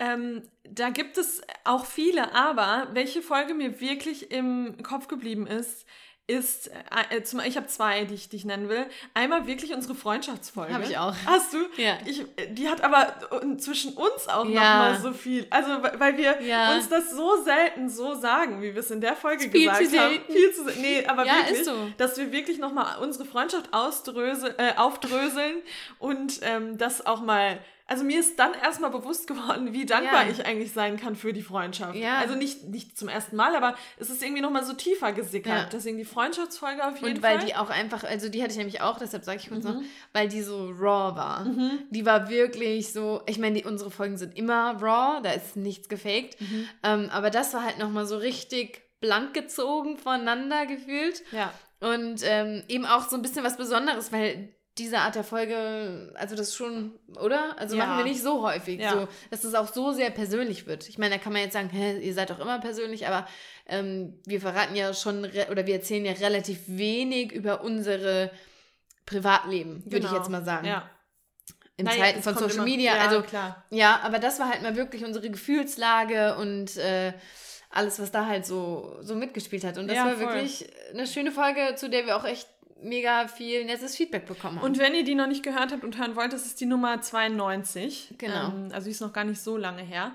Ähm, da gibt es auch viele, aber welche Folge mir wirklich im Kopf geblieben ist, ist, äh, äh zum, ich habe zwei, die ich, die ich nennen will. Einmal wirklich unsere Freundschaftsfolge. Habe ich auch. Hast du? Ja. Ich, die hat aber zwischen uns auch ja. nochmal so viel. Also, weil wir ja. uns das so selten so sagen, wie wir es in der Folge viel gesagt zu haben. Selten. Viel zu selten. Nee, aber ja, wirklich, so. dass wir wirklich nochmal unsere Freundschaft ausdrösel, äh, aufdröseln und ähm, das auch mal also mir ist dann erstmal bewusst geworden, wie dankbar ja. ich eigentlich sein kann für die Freundschaft. Ja. Also nicht, nicht zum ersten Mal, aber es ist irgendwie nochmal so tiefer gesickert. Ja. Deswegen die Freundschaftsfolge auf jeden Und weil Fall. die auch einfach, also die hatte ich nämlich auch, deshalb sage ich uns mhm. noch, weil die so raw war. Mhm. Die war wirklich so, ich meine, unsere Folgen sind immer raw, da ist nichts gefaked. Mhm. Ähm, aber das war halt nochmal so richtig blank gezogen voneinander gefühlt. Ja. Und ähm, eben auch so ein bisschen was Besonderes, weil diese Art der Folge, also das schon, oder? Also ja. machen wir nicht so häufig, ja. so, dass es auch so sehr persönlich wird. Ich meine, da kann man jetzt sagen, hä, ihr seid doch immer persönlich, aber ähm, wir verraten ja schon, oder wir erzählen ja relativ wenig über unsere Privatleben, würde genau. ich jetzt mal sagen. Ja. In naja, Zeiten von Social immer, Media. Ja, also klar. Ja, aber das war halt mal wirklich unsere Gefühlslage und äh, alles, was da halt so, so mitgespielt hat. Und das ja, war voll. wirklich eine schöne Folge, zu der wir auch echt mega viel nettes Feedback bekommen haben. Und wenn ihr die noch nicht gehört habt und hören wollt, das ist die Nummer 92. Genau. Ähm, also die ist noch gar nicht so lange her.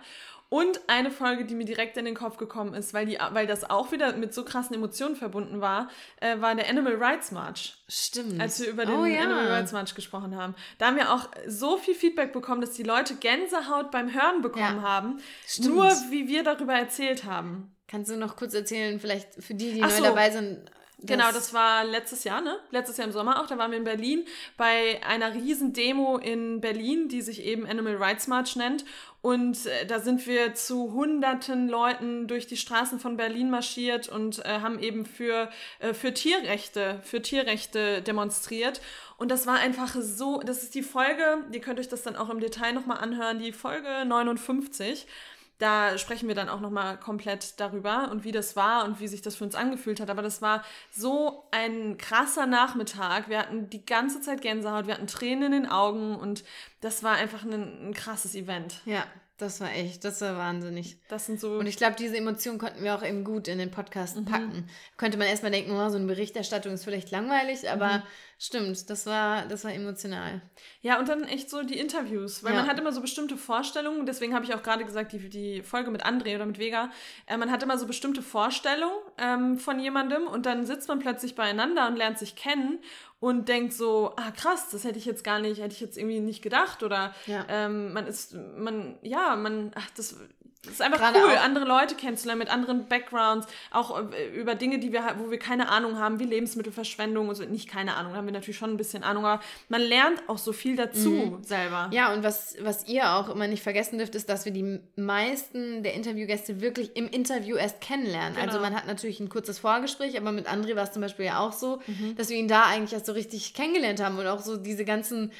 Und eine Folge, die mir direkt in den Kopf gekommen ist, weil, die, weil das auch wieder mit so krassen Emotionen verbunden war, äh, war der Animal Rights March. Stimmt. Als wir über den oh, ja. Animal Rights March gesprochen haben. Da haben wir auch so viel Feedback bekommen, dass die Leute Gänsehaut beim Hören bekommen ja. haben. Stimmt. Nur wie wir darüber erzählt haben. Kannst du noch kurz erzählen, vielleicht für die, die Ach neu so. dabei sind, Genau, das war letztes Jahr, ne? Letztes Jahr im Sommer auch. Da waren wir in Berlin bei einer riesen Demo in Berlin, die sich eben Animal Rights March nennt. Und äh, da sind wir zu hunderten Leuten durch die Straßen von Berlin marschiert und äh, haben eben für, äh, für Tierrechte, für Tierrechte demonstriert. Und das war einfach so, das ist die Folge, ihr könnt euch das dann auch im Detail nochmal anhören, die Folge 59. Da sprechen wir dann auch nochmal komplett darüber und wie das war und wie sich das für uns angefühlt hat. Aber das war so ein krasser Nachmittag. Wir hatten die ganze Zeit Gänsehaut, wir hatten Tränen in den Augen und das war einfach ein, ein krasses Event. Ja, das war echt, das war wahnsinnig. Das sind so. Und ich glaube, diese Emotionen konnten wir auch eben gut in den Podcast mhm. packen. Könnte man erstmal denken, oh, so eine Berichterstattung ist vielleicht langweilig, aber mhm. Stimmt, das war, das war emotional. Ja, und dann echt so die Interviews, weil ja. man hat immer so bestimmte Vorstellungen, deswegen habe ich auch gerade gesagt, die, die Folge mit André oder mit Vega, äh, man hat immer so bestimmte Vorstellungen ähm, von jemandem und dann sitzt man plötzlich beieinander und lernt sich kennen und denkt so, ah krass, das hätte ich jetzt gar nicht, hätte ich jetzt irgendwie nicht gedacht oder ja. ähm, man ist, man, ja, man, ach, das es ist einfach Gerade cool, andere Leute kennenzulernen mit anderen Backgrounds, auch äh, über Dinge, die wir, wo wir keine Ahnung haben, wie Lebensmittelverschwendung und so. Nicht keine Ahnung, da haben wir natürlich schon ein bisschen Ahnung, aber man lernt auch so viel dazu mhm. selber. Ja, und was, was ihr auch immer nicht vergessen dürft, ist, dass wir die meisten der Interviewgäste wirklich im Interview erst kennenlernen. Also genau. Also man hat natürlich ein kurzes Vorgespräch, aber mit André war es zum Beispiel ja auch so, mhm. dass wir ihn da eigentlich erst so richtig kennengelernt haben und auch so diese ganzen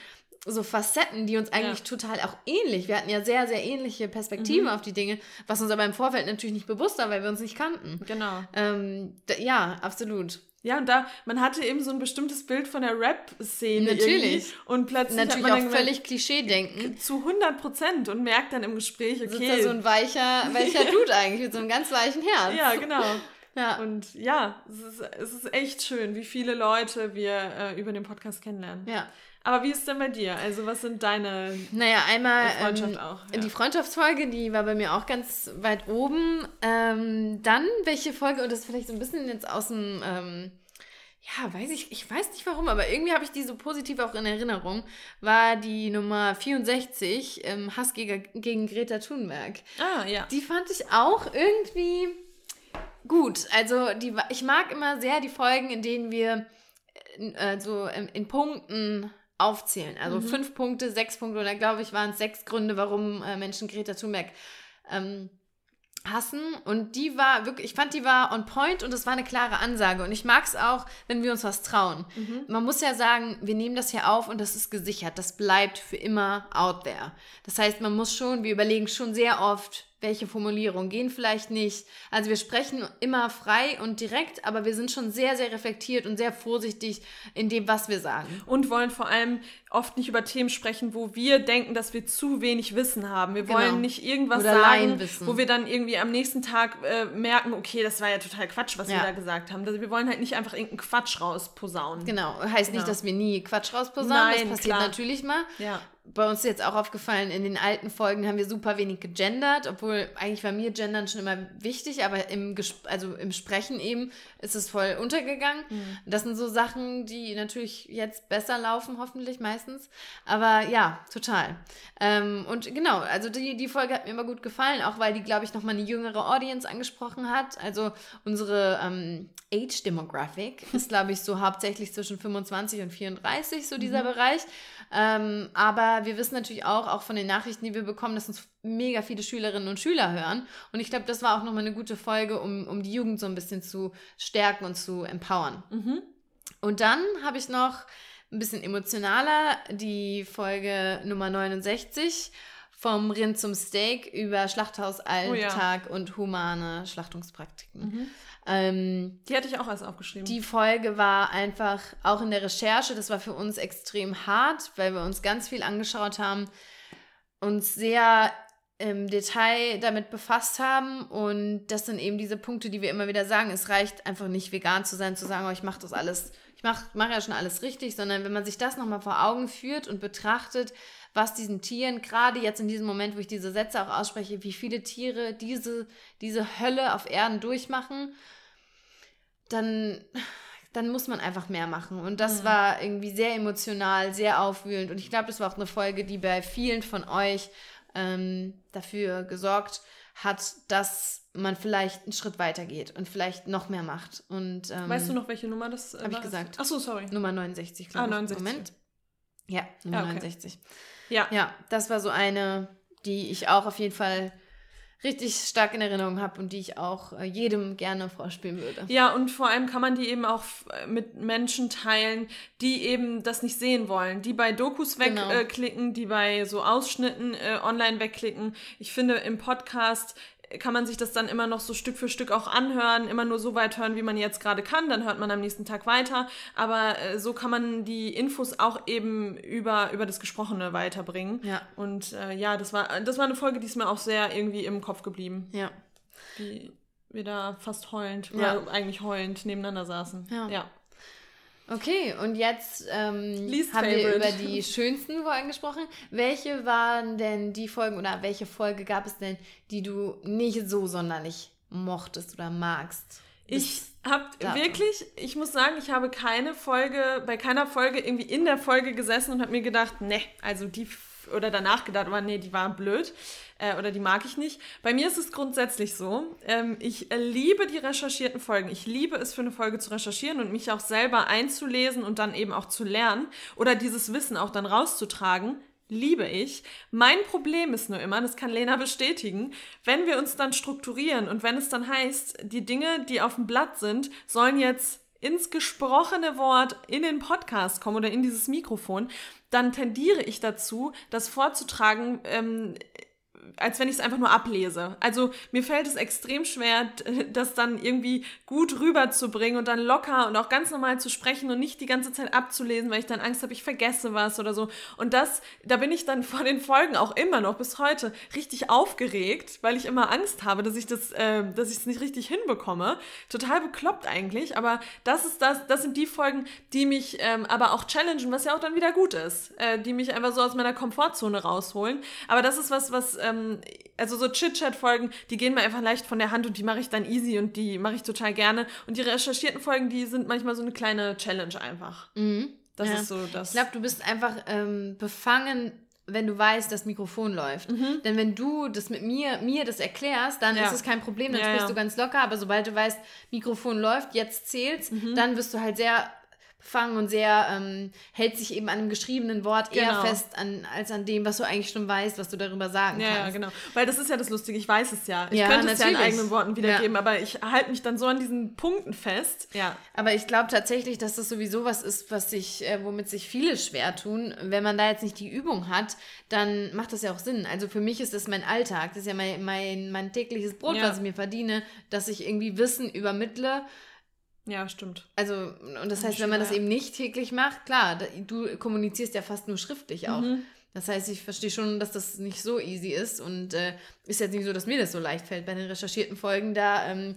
so Facetten, die uns eigentlich ja. total auch ähnlich. Wir hatten ja sehr, sehr ähnliche Perspektiven mhm. auf die Dinge, was uns aber im Vorfeld natürlich nicht bewusst war, weil wir uns nicht kannten. Genau. Ähm, ja, absolut. Ja, und da, man hatte eben so ein bestimmtes Bild von der Rap-Szene. Natürlich. Und plötzlich Natürlich hat man auch völlig Klischee-denken. Zu 100 Prozent und merkt dann im Gespräch, okay. Sitzt da so ein weicher, weicher Dude eigentlich mit so einem ganz weichen Herz. Ja, genau. Ja. Und ja, es ist, es ist echt schön, wie viele Leute wir äh, über den Podcast kennenlernen. Ja. Aber wie ist denn bei dir? Also, was sind deine. Naja, einmal. Freundschaft ähm, auch. Ja. Die Freundschaftsfolge, die war bei mir auch ganz weit oben. Ähm, dann, welche Folge, und das ist vielleicht so ein bisschen jetzt aus dem. Ähm, ja, weiß ich, ich weiß nicht warum, aber irgendwie habe ich die so positiv auch in Erinnerung, war die Nummer 64, ähm, Hass gegen, gegen Greta Thunberg. Ah, ja. Die fand ich auch irgendwie gut. Also, die, ich mag immer sehr die Folgen, in denen wir äh, so in, in Punkten aufzählen. Also mhm. fünf Punkte, sechs Punkte oder glaube ich waren es sechs Gründe, warum äh, Menschen Greta Thunberg ähm, hassen. Und die war wirklich, ich fand, die war on point und es war eine klare Ansage. Und ich mag es auch, wenn wir uns was trauen. Mhm. Man muss ja sagen, wir nehmen das hier auf und das ist gesichert. Das bleibt für immer out there. Das heißt, man muss schon, wir überlegen schon sehr oft, welche Formulierungen gehen vielleicht nicht. Also wir sprechen immer frei und direkt, aber wir sind schon sehr, sehr reflektiert und sehr vorsichtig in dem, was wir sagen. Und wollen vor allem oft nicht über Themen sprechen, wo wir denken, dass wir zu wenig Wissen haben. Wir genau. wollen nicht irgendwas Oder sagen, wo wir dann irgendwie am nächsten Tag äh, merken, okay, das war ja total Quatsch, was ja. wir da gesagt haben. Also wir wollen halt nicht einfach irgendeinen Quatsch rausposaunen. Genau, heißt genau. nicht, dass wir nie Quatsch rausposaunen. Nein, das passiert klar. natürlich mal. Ja bei uns ist jetzt auch aufgefallen, in den alten Folgen haben wir super wenig gegendert, obwohl eigentlich war mir Gendern schon immer wichtig, aber im, Gesp also im Sprechen eben ist es voll untergegangen. Mhm. Das sind so Sachen, die natürlich jetzt besser laufen, hoffentlich meistens. Aber ja, total. Ähm, und genau, also die, die Folge hat mir immer gut gefallen, auch weil die, glaube ich, nochmal eine jüngere Audience angesprochen hat. Also unsere ähm, Age Demographic ist, glaube ich, so hauptsächlich zwischen 25 und 34, so dieser mhm. Bereich. Ähm, aber wir wissen natürlich auch, auch von den Nachrichten, die wir bekommen, dass uns mega viele Schülerinnen und Schüler hören. Und ich glaube, das war auch nochmal eine gute Folge, um, um die Jugend so ein bisschen zu stärken und zu empowern. Mhm. Und dann habe ich noch ein bisschen emotionaler die Folge Nummer 69 vom Rind zum Steak über Schlachthausalltag oh ja. und humane Schlachtungspraktiken. Mhm. Ähm, die hatte ich auch erst aufgeschrieben. Die Folge war einfach auch in der Recherche, das war für uns extrem hart, weil wir uns ganz viel angeschaut haben, uns sehr im Detail damit befasst haben und das sind eben diese Punkte, die wir immer wieder sagen. Es reicht einfach nicht vegan zu sein, zu sagen, oh, ich mache das alles, ich mache mach ja schon alles richtig, sondern wenn man sich das nochmal vor Augen führt und betrachtet, was diesen Tieren, gerade jetzt in diesem Moment, wo ich diese Sätze auch ausspreche, wie viele Tiere diese, diese Hölle auf Erden durchmachen dann, dann muss man einfach mehr machen. Und das mhm. war irgendwie sehr emotional, sehr aufwühlend. Und ich glaube, das war auch eine Folge, die bei vielen von euch ähm, dafür gesorgt hat, dass man vielleicht einen Schritt weiter geht und vielleicht noch mehr macht. Und, ähm, weißt du noch, welche Nummer das äh, Habe ich gesagt. Ach so, sorry. Nummer 69, glaube ah, 69. Moment. Ja, Nummer ja, okay. 69. Ja. Ja, das war so eine, die ich auch auf jeden Fall richtig stark in Erinnerung habe und die ich auch äh, jedem gerne vorspielen würde. Ja, und vor allem kann man die eben auch äh, mit Menschen teilen, die eben das nicht sehen wollen, die bei Dokus wegklicken, genau. äh, die bei so Ausschnitten äh, online wegklicken. Ich finde, im Podcast kann man sich das dann immer noch so Stück für Stück auch anhören, immer nur so weit hören, wie man jetzt gerade kann, dann hört man am nächsten Tag weiter. Aber äh, so kann man die Infos auch eben über, über das Gesprochene weiterbringen. Ja. Und äh, ja, das war, das war eine Folge, die ist mir auch sehr irgendwie im Kopf geblieben. Ja. Die wir da fast heulend, ja. eigentlich heulend nebeneinander saßen. Ja. ja. Okay, und jetzt ähm, haben wir über die schönsten Folgen gesprochen. Welche waren denn die Folgen oder welche Folge gab es denn, die du nicht so sonderlich mochtest oder magst? Ich Datum. wirklich, ich muss sagen, ich habe keine Folge, bei keiner Folge irgendwie in der Folge gesessen und habe mir gedacht, ne, also die oder danach gedacht, aber nee, die war blöd äh, oder die mag ich nicht. Bei mir ist es grundsätzlich so, ähm, ich liebe die recherchierten Folgen. Ich liebe es für eine Folge zu recherchieren und mich auch selber einzulesen und dann eben auch zu lernen oder dieses Wissen auch dann rauszutragen liebe ich. Mein Problem ist nur immer, das kann Lena bestätigen, wenn wir uns dann strukturieren und wenn es dann heißt, die Dinge, die auf dem Blatt sind, sollen jetzt ins gesprochene Wort in den Podcast kommen oder in dieses Mikrofon, dann tendiere ich dazu, das vorzutragen ähm, als wenn ich es einfach nur ablese. Also mir fällt es extrem schwer, das dann irgendwie gut rüberzubringen und dann locker und auch ganz normal zu sprechen und nicht die ganze Zeit abzulesen, weil ich dann Angst habe, ich vergesse was oder so. Und das, da bin ich dann vor den Folgen auch immer noch bis heute richtig aufgeregt, weil ich immer Angst habe, dass ich das, äh, dass ich es nicht richtig hinbekomme. Total bekloppt eigentlich, aber das ist das, das sind die Folgen, die mich ähm, aber auch challengen, was ja auch dann wieder gut ist, äh, die mich einfach so aus meiner Komfortzone rausholen. Aber das ist was, was ähm, ähm, also so Chit-Chat-Folgen, die gehen mir einfach leicht von der Hand und die mache ich dann easy und die mache ich total gerne. Und die recherchierten Folgen, die sind manchmal so eine kleine Challenge einfach. Mhm. Das ja. ist so das. Ich glaube, du bist einfach ähm, befangen wenn du weißt, das Mikrofon läuft. Mhm. Denn wenn du das mit mir, mir das erklärst, dann ja. ist es kein Problem, dann ja, sprichst ja. du ganz locker. Aber sobald du weißt, Mikrofon läuft, jetzt zählt's, mhm. dann wirst du halt sehr fangen und sehr ähm, hält sich eben an dem geschriebenen Wort genau. eher fest an, als an dem, was du eigentlich schon weißt, was du darüber sagen ja, kannst. Ja, genau. Weil das ist ja das Lustige, ich weiß es ja. Ich ja, könnte es ja in eigenen Worten wiedergeben, ja. aber ich halte mich dann so an diesen Punkten fest. Ja. Aber ich glaube tatsächlich, dass das sowieso was ist, was sich, äh, womit sich viele schwer tun. Wenn man da jetzt nicht die Übung hat, dann macht das ja auch Sinn. Also für mich ist das mein Alltag. Das ist ja mein, mein, mein tägliches Brot, was ich mir verdiene, dass ich irgendwie Wissen übermittle ja, stimmt. Also, und das heißt, wenn man das eben nicht täglich macht, klar, du kommunizierst ja fast nur schriftlich auch. Mhm. Das heißt, ich verstehe schon, dass das nicht so easy ist und äh, ist jetzt nicht so, dass mir das so leicht fällt bei den recherchierten Folgen. Da, ähm,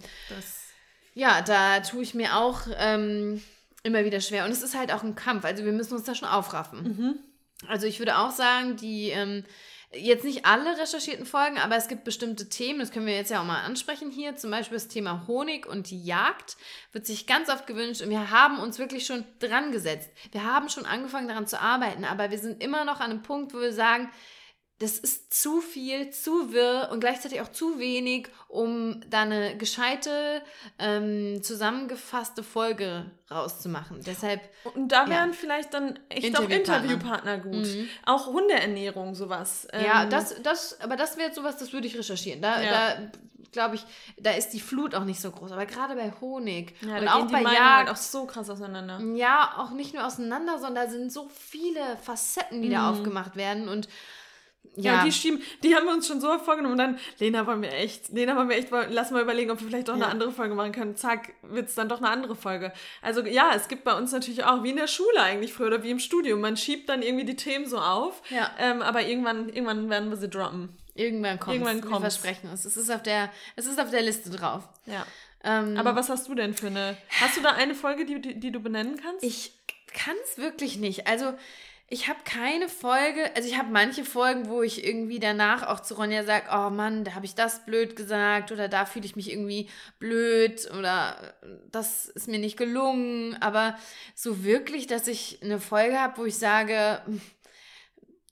ja, da tue ich mir auch ähm, immer wieder schwer. Und es ist halt auch ein Kampf. Also wir müssen uns da schon aufraffen. Mhm. Also ich würde auch sagen, die ähm, Jetzt nicht alle recherchierten Folgen, aber es gibt bestimmte Themen, das können wir jetzt ja auch mal ansprechen hier. Zum Beispiel das Thema Honig und die Jagd wird sich ganz oft gewünscht und wir haben uns wirklich schon dran gesetzt. Wir haben schon angefangen daran zu arbeiten, aber wir sind immer noch an einem Punkt, wo wir sagen, das ist zu viel, zu wirr und gleichzeitig auch zu wenig, um da eine gescheite, ähm, zusammengefasste Folge rauszumachen. Deshalb. Und da wären ja. vielleicht dann echt auch Interviewpartner gut. Mhm. Auch Hundeernährung, sowas. Ja, ähm, das, das, aber das wäre sowas, das würde ich recherchieren. Da, ja. da glaube ich, da ist die Flut auch nicht so groß. Aber gerade bei Honig ja, und auch bei Jagd halt auch so krass auseinander. Ja, auch nicht nur auseinander, sondern da sind so viele Facetten, die mhm. da aufgemacht werden und ja, ja, die schieben, die haben wir uns schon so vorgenommen und dann, Lena, wollen wir echt, Lena, wollen wir echt, lass mal überlegen, ob wir vielleicht doch ja. eine andere Folge machen können. Zack, wird es dann doch eine andere Folge. Also ja, es gibt bei uns natürlich auch, wie in der Schule eigentlich früher oder wie im Studium, man schiebt dann irgendwie die Themen so auf, ja. ähm, aber irgendwann, irgendwann werden wir sie droppen. Irgendwann kommt Irgendwann kommt Wir versprechen es. Es ist auf der, es ist auf der Liste drauf. Ja. Ähm, aber was hast du denn für eine, hast du da eine Folge, die, die, die du benennen kannst? Ich kann es wirklich nicht. Also, ich habe keine Folge, also ich habe manche Folgen, wo ich irgendwie danach auch zu Ronja sage, oh Mann, da habe ich das blöd gesagt oder da fühle ich mich irgendwie blöd oder das ist mir nicht gelungen. Aber so wirklich, dass ich eine Folge habe, wo ich sage,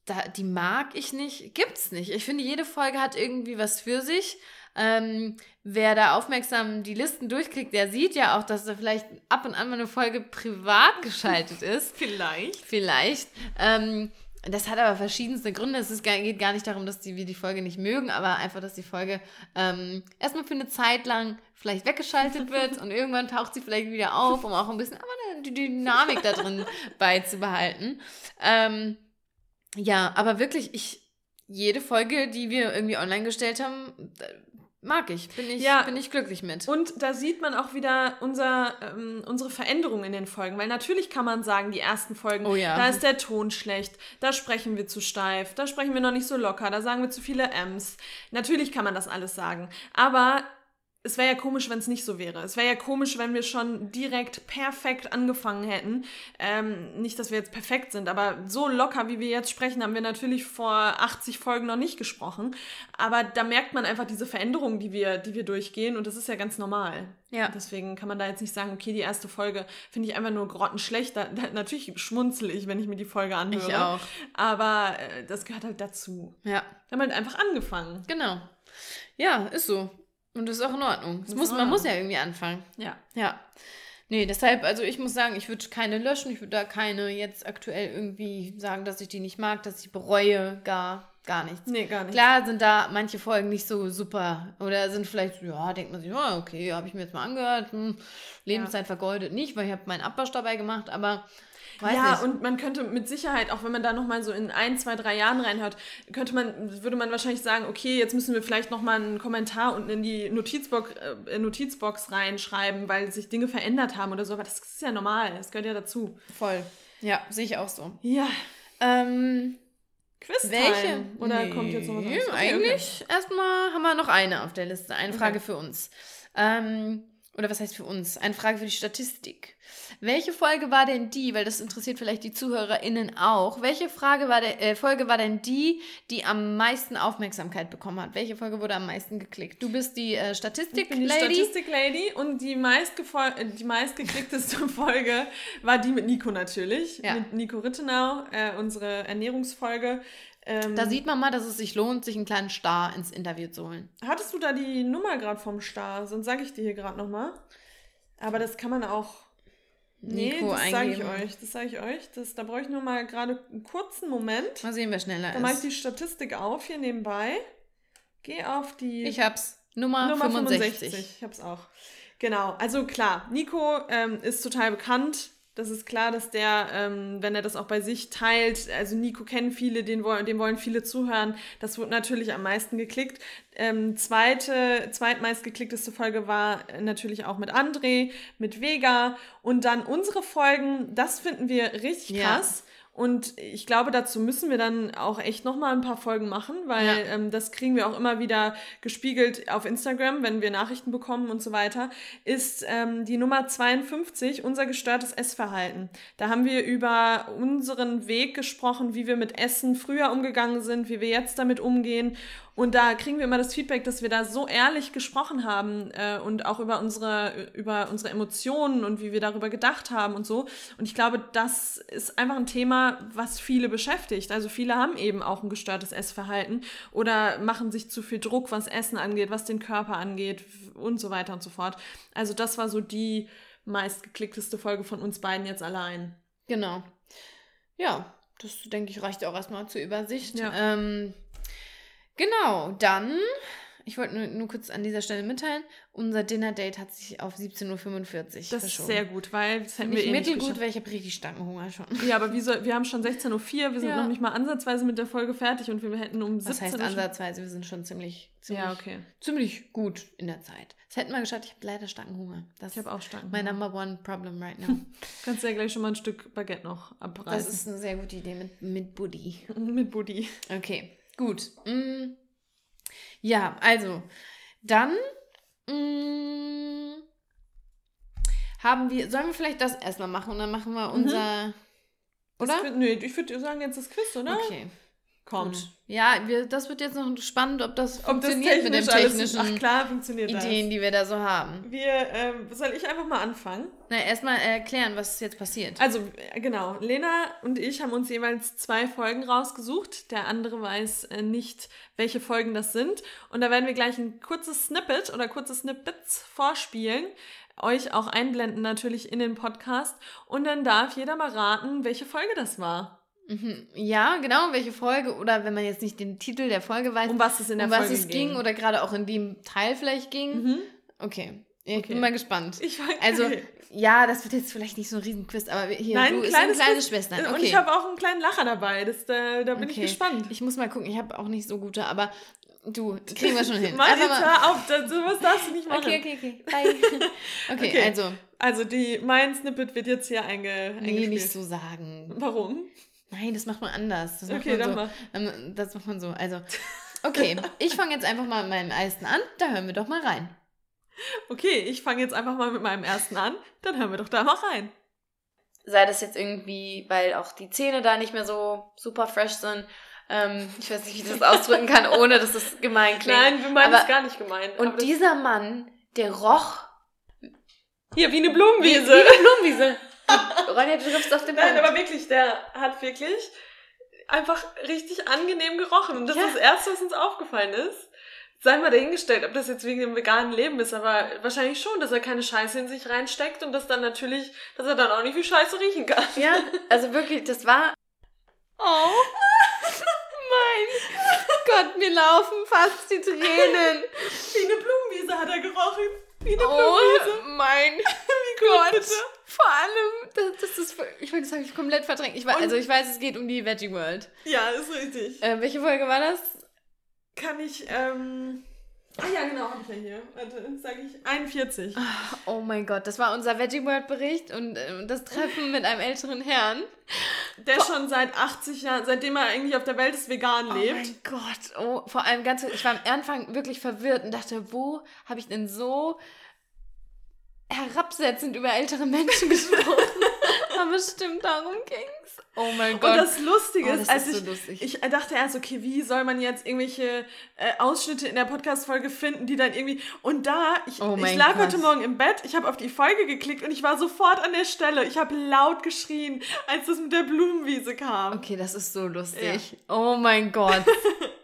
da, die mag ich nicht, gibt's nicht. Ich finde, jede Folge hat irgendwie was für sich. Ähm, wer da aufmerksam die Listen durchklickt, der sieht ja auch, dass da vielleicht ab und an mal eine Folge privat geschaltet ist. vielleicht. Vielleicht. Ähm, das hat aber verschiedenste Gründe. Es ist, geht gar nicht darum, dass die, wir die Folge nicht mögen, aber einfach, dass die Folge ähm, erstmal für eine Zeit lang vielleicht weggeschaltet wird und irgendwann taucht sie vielleicht wieder auf, um auch ein bisschen aber die Dynamik da drin beizubehalten. Ähm, ja, aber wirklich, ich, jede Folge, die wir irgendwie online gestellt haben, Mag ich, bin ich, ja, bin ich glücklich mit. Und da sieht man auch wieder unser, ähm, unsere Veränderung in den Folgen. Weil natürlich kann man sagen, die ersten Folgen, oh ja. da ist der Ton schlecht, da sprechen wir zu steif, da sprechen wir noch nicht so locker, da sagen wir zu viele M's. Natürlich kann man das alles sagen. Aber es wäre ja komisch, wenn es nicht so wäre. Es wäre ja komisch, wenn wir schon direkt perfekt angefangen hätten. Ähm, nicht, dass wir jetzt perfekt sind, aber so locker, wie wir jetzt sprechen, haben wir natürlich vor 80 Folgen noch nicht gesprochen. Aber da merkt man einfach diese Veränderungen, die wir, die wir durchgehen und das ist ja ganz normal. Ja. Deswegen kann man da jetzt nicht sagen, okay, die erste Folge finde ich einfach nur grottenschlecht. Da, da, natürlich schmunzel ich, wenn ich mir die Folge anhöre. Ich auch. Aber äh, das gehört halt dazu. Ja. Wir haben halt einfach angefangen. Genau. Ja, ist so. Und das ist auch in Ordnung. Das muss, man muss ja irgendwie anfangen. Ja. Ja. Nee, deshalb, also ich muss sagen, ich würde keine löschen. Ich würde da keine jetzt aktuell irgendwie sagen, dass ich die nicht mag, dass ich bereue, gar, gar nichts. Nee, gar nichts. Klar sind da manche Folgen nicht so super. Oder sind vielleicht, ja, denkt man sich, oh, okay, habe ich mir jetzt mal angehört. Hm, Lebenszeit ja. vergeudet nicht, weil ich habe meinen Abwasch dabei gemacht, aber Weiß ja, nicht. und man könnte mit Sicherheit, auch wenn man da nochmal so in ein, zwei, drei Jahren reinhört, könnte man, würde man wahrscheinlich sagen, okay, jetzt müssen wir vielleicht nochmal einen Kommentar unten in die Notizbox, äh, Notizbox reinschreiben, weil sich Dinge verändert haben oder so. Aber das ist ja normal, das gehört ja dazu. Voll. Ja, sehe ich auch so. Ja. Ähm, Quiz Welche? Oder nee, kommt jetzt noch was anderes? Okay, eigentlich okay. erstmal haben wir noch eine auf der Liste. Eine okay. Frage für uns. Ähm, oder was heißt für uns? Eine Frage für die Statistik. Welche Folge war denn die, weil das interessiert vielleicht die ZuhörerInnen auch, welche Frage war der, äh, Folge war denn die, die am meisten Aufmerksamkeit bekommen hat? Welche Folge wurde am meisten geklickt? Du bist die äh, Statistik-Lady. Die Statistik-Lady und die, meistgefol die meistgeklickteste Folge war die mit Nico natürlich. Ja. Mit Nico Rittenau, äh, unsere Ernährungsfolge. Ähm, da sieht man mal, dass es sich lohnt, sich einen kleinen Star ins Interview zu holen. Hattest du da die Nummer gerade vom Star? Sonst sage ich dir hier gerade nochmal. Aber das kann man auch Nee, Nico das sage ich euch. Das sage ich euch. Das, da brauche ich nur mal gerade einen kurzen Moment. Mal sehen, wer schneller da ist. mache ich die Statistik auf hier nebenbei. Geh auf die. Ich hab's. Nummer, Nummer 65. 65. Ich hab's auch. Genau. Also klar, Nico ähm, ist total bekannt das ist klar, dass der, ähm, wenn er das auch bei sich teilt, also Nico kennen viele, den wollen, dem wollen viele zuhören. Das wird natürlich am meisten geklickt. Ähm, zweite, zweitmeist geklickteste Folge war natürlich auch mit André, mit Vega und dann unsere Folgen, das finden wir richtig krass. Ja. Und ich glaube, dazu müssen wir dann auch echt nochmal ein paar Folgen machen, weil ja. ähm, das kriegen wir auch immer wieder gespiegelt auf Instagram, wenn wir Nachrichten bekommen und so weiter, ist ähm, die Nummer 52, unser gestörtes Essverhalten. Da haben wir über unseren Weg gesprochen, wie wir mit Essen früher umgegangen sind, wie wir jetzt damit umgehen und da kriegen wir immer das Feedback, dass wir da so ehrlich gesprochen haben äh, und auch über unsere, über unsere Emotionen und wie wir darüber gedacht haben und so. Und ich glaube, das ist einfach ein Thema, was viele beschäftigt. Also viele haben eben auch ein gestörtes Essverhalten oder machen sich zu viel Druck, was Essen angeht, was den Körper angeht und so weiter und so fort. Also das war so die meistgeklickteste Folge von uns beiden jetzt allein. Genau. Ja, das denke ich reicht auch erstmal zur Übersicht. Ja. Ähm, Genau, dann, ich wollte nur, nur kurz an dieser Stelle mitteilen, unser Dinner-Date hat sich auf 17.45 Uhr Das verschoben. ist sehr gut, weil das hätten wir eh mittelgut, weil ich habe richtig starken Hunger schon. Ja, aber wie soll, wir haben schon 16.04 Uhr, wir sind ja. noch nicht mal ansatzweise mit der Folge fertig und wir hätten um 17 Uhr... Was heißt ansatzweise? Wir sind schon ziemlich, ziemlich, ja, okay. ziemlich gut in der Zeit. Das hätten wir geschafft, ich habe leider starken Hunger. Das ich habe auch starken Hunger. Mein number one problem right now. Kannst du ja gleich schon mal ein Stück Baguette noch abreißen. Das ist eine sehr gute Idee mit, mit Buddy. mit Buddy. Okay. Gut. Mm. Ja, also, dann mm, haben wir, sollen wir vielleicht das erstmal machen und dann machen wir mhm. unser. Mhm. Oder? Wird, nö, ich würde sagen, jetzt das Quiz, oder? Okay. Kommt. Ja, wir, das wird jetzt noch spannend, ob das ob funktioniert das mit dem technischen Ach klar, funktioniert Ideen, das. die wir da so haben. Wir, ähm, soll ich einfach mal anfangen? Na, erstmal erklären, was jetzt passiert. Also, äh, genau. Lena und ich haben uns jeweils zwei Folgen rausgesucht. Der andere weiß äh, nicht, welche Folgen das sind. Und da werden wir gleich ein kurzes Snippet oder kurze Snippets vorspielen euch auch einblenden natürlich in den Podcast und dann darf jeder mal raten, welche Folge das war. Mhm. Ja, genau, welche Folge oder wenn man jetzt nicht den Titel der Folge weiß, um was es in der um Folge was es ging. ging oder gerade auch in dem Teil vielleicht ging. Mhm. Okay. Ich okay. bin mal gespannt. Ich war, also, ja, das wird jetzt vielleicht nicht so ein Riesenquiz, aber hier, Nein, du, ist eine kleine Schwester. Okay. Und ich habe auch einen kleinen Lacher dabei, das, da, da bin okay. ich gespannt. Ich muss mal gucken, ich habe auch nicht so gute, aber du, kriegen wir schon hin. Jetzt mal. hör auf, sowas darfst du nicht machen. Okay, okay, okay. Bye. okay, okay, also. Also, die, mein Snippet wird jetzt hier einge, Nee, nicht so sagen. Warum? Nein, das macht man anders. Das okay, dann so. mal. Ähm, das macht man so. Also, okay, ich fange jetzt einfach mal mit meinem ersten an. Da hören wir doch mal rein. Okay, ich fange jetzt einfach mal mit meinem ersten an. Dann hören wir doch da mal rein. Sei das jetzt irgendwie, weil auch die Zähne da nicht mehr so super fresh sind. Ähm, ich weiß nicht, wie ich das ausdrücken kann, ohne dass es gemein klingt. Nein, wir meinen es gar nicht gemein. Und dieser Mann, der roch. Hier, wie eine Blumenwiese. Wie, wie eine Blumenwiese. Ronja, du triffst auf den Punkt. Nein, aber wirklich, der hat wirklich einfach richtig angenehm gerochen. Und das ja. ist das Erste, was uns aufgefallen ist. Sei mal dahingestellt, ob das jetzt wegen dem veganen Leben ist, aber wahrscheinlich schon, dass er keine Scheiße in sich reinsteckt und dass dann natürlich, dass er dann auch nicht viel Scheiße riechen kann. Ja, also wirklich, das war. Oh. mein Gott, mir laufen fast die Tränen. Wie eine Blumenwiese hat er gerochen. Wie eine oh Blumenwiese. mein Gott. Bitte. Vor allem, das, das ist, ich meine, das habe ich komplett verdrängt. Ich weiß, also ich weiß, es geht um die Veggie World. Ja, ist richtig. Äh, welche Folge war das? Kann ich, ähm... Ah ja, genau, habe ich ja hier. Warte, sage ich 41. Oh mein Gott, das war unser Veggie World Bericht und äh, das Treffen mit einem älteren Herrn. Der schon seit 80 Jahren, seitdem er eigentlich auf der Welt ist, vegan lebt. Oh mein Gott, oh, vor allem ganz, ich war am Anfang wirklich verwirrt und dachte, wo habe ich denn so herabsetzend über ältere Menschen gesprochen. Aber stimmt, darum ging's. Oh mein Gott. Und das Lustige oh, das ist, als ist so ich, ich dachte erst, okay, wie soll man jetzt irgendwelche äh, Ausschnitte in der Podcast-Folge finden, die dann irgendwie. Und da, ich, oh ich lag Gott. heute Morgen im Bett, ich habe auf die Folge geklickt und ich war sofort an der Stelle. Ich habe laut geschrien, als das mit der Blumenwiese kam. Okay, das ist so lustig. Ja. Oh mein Gott.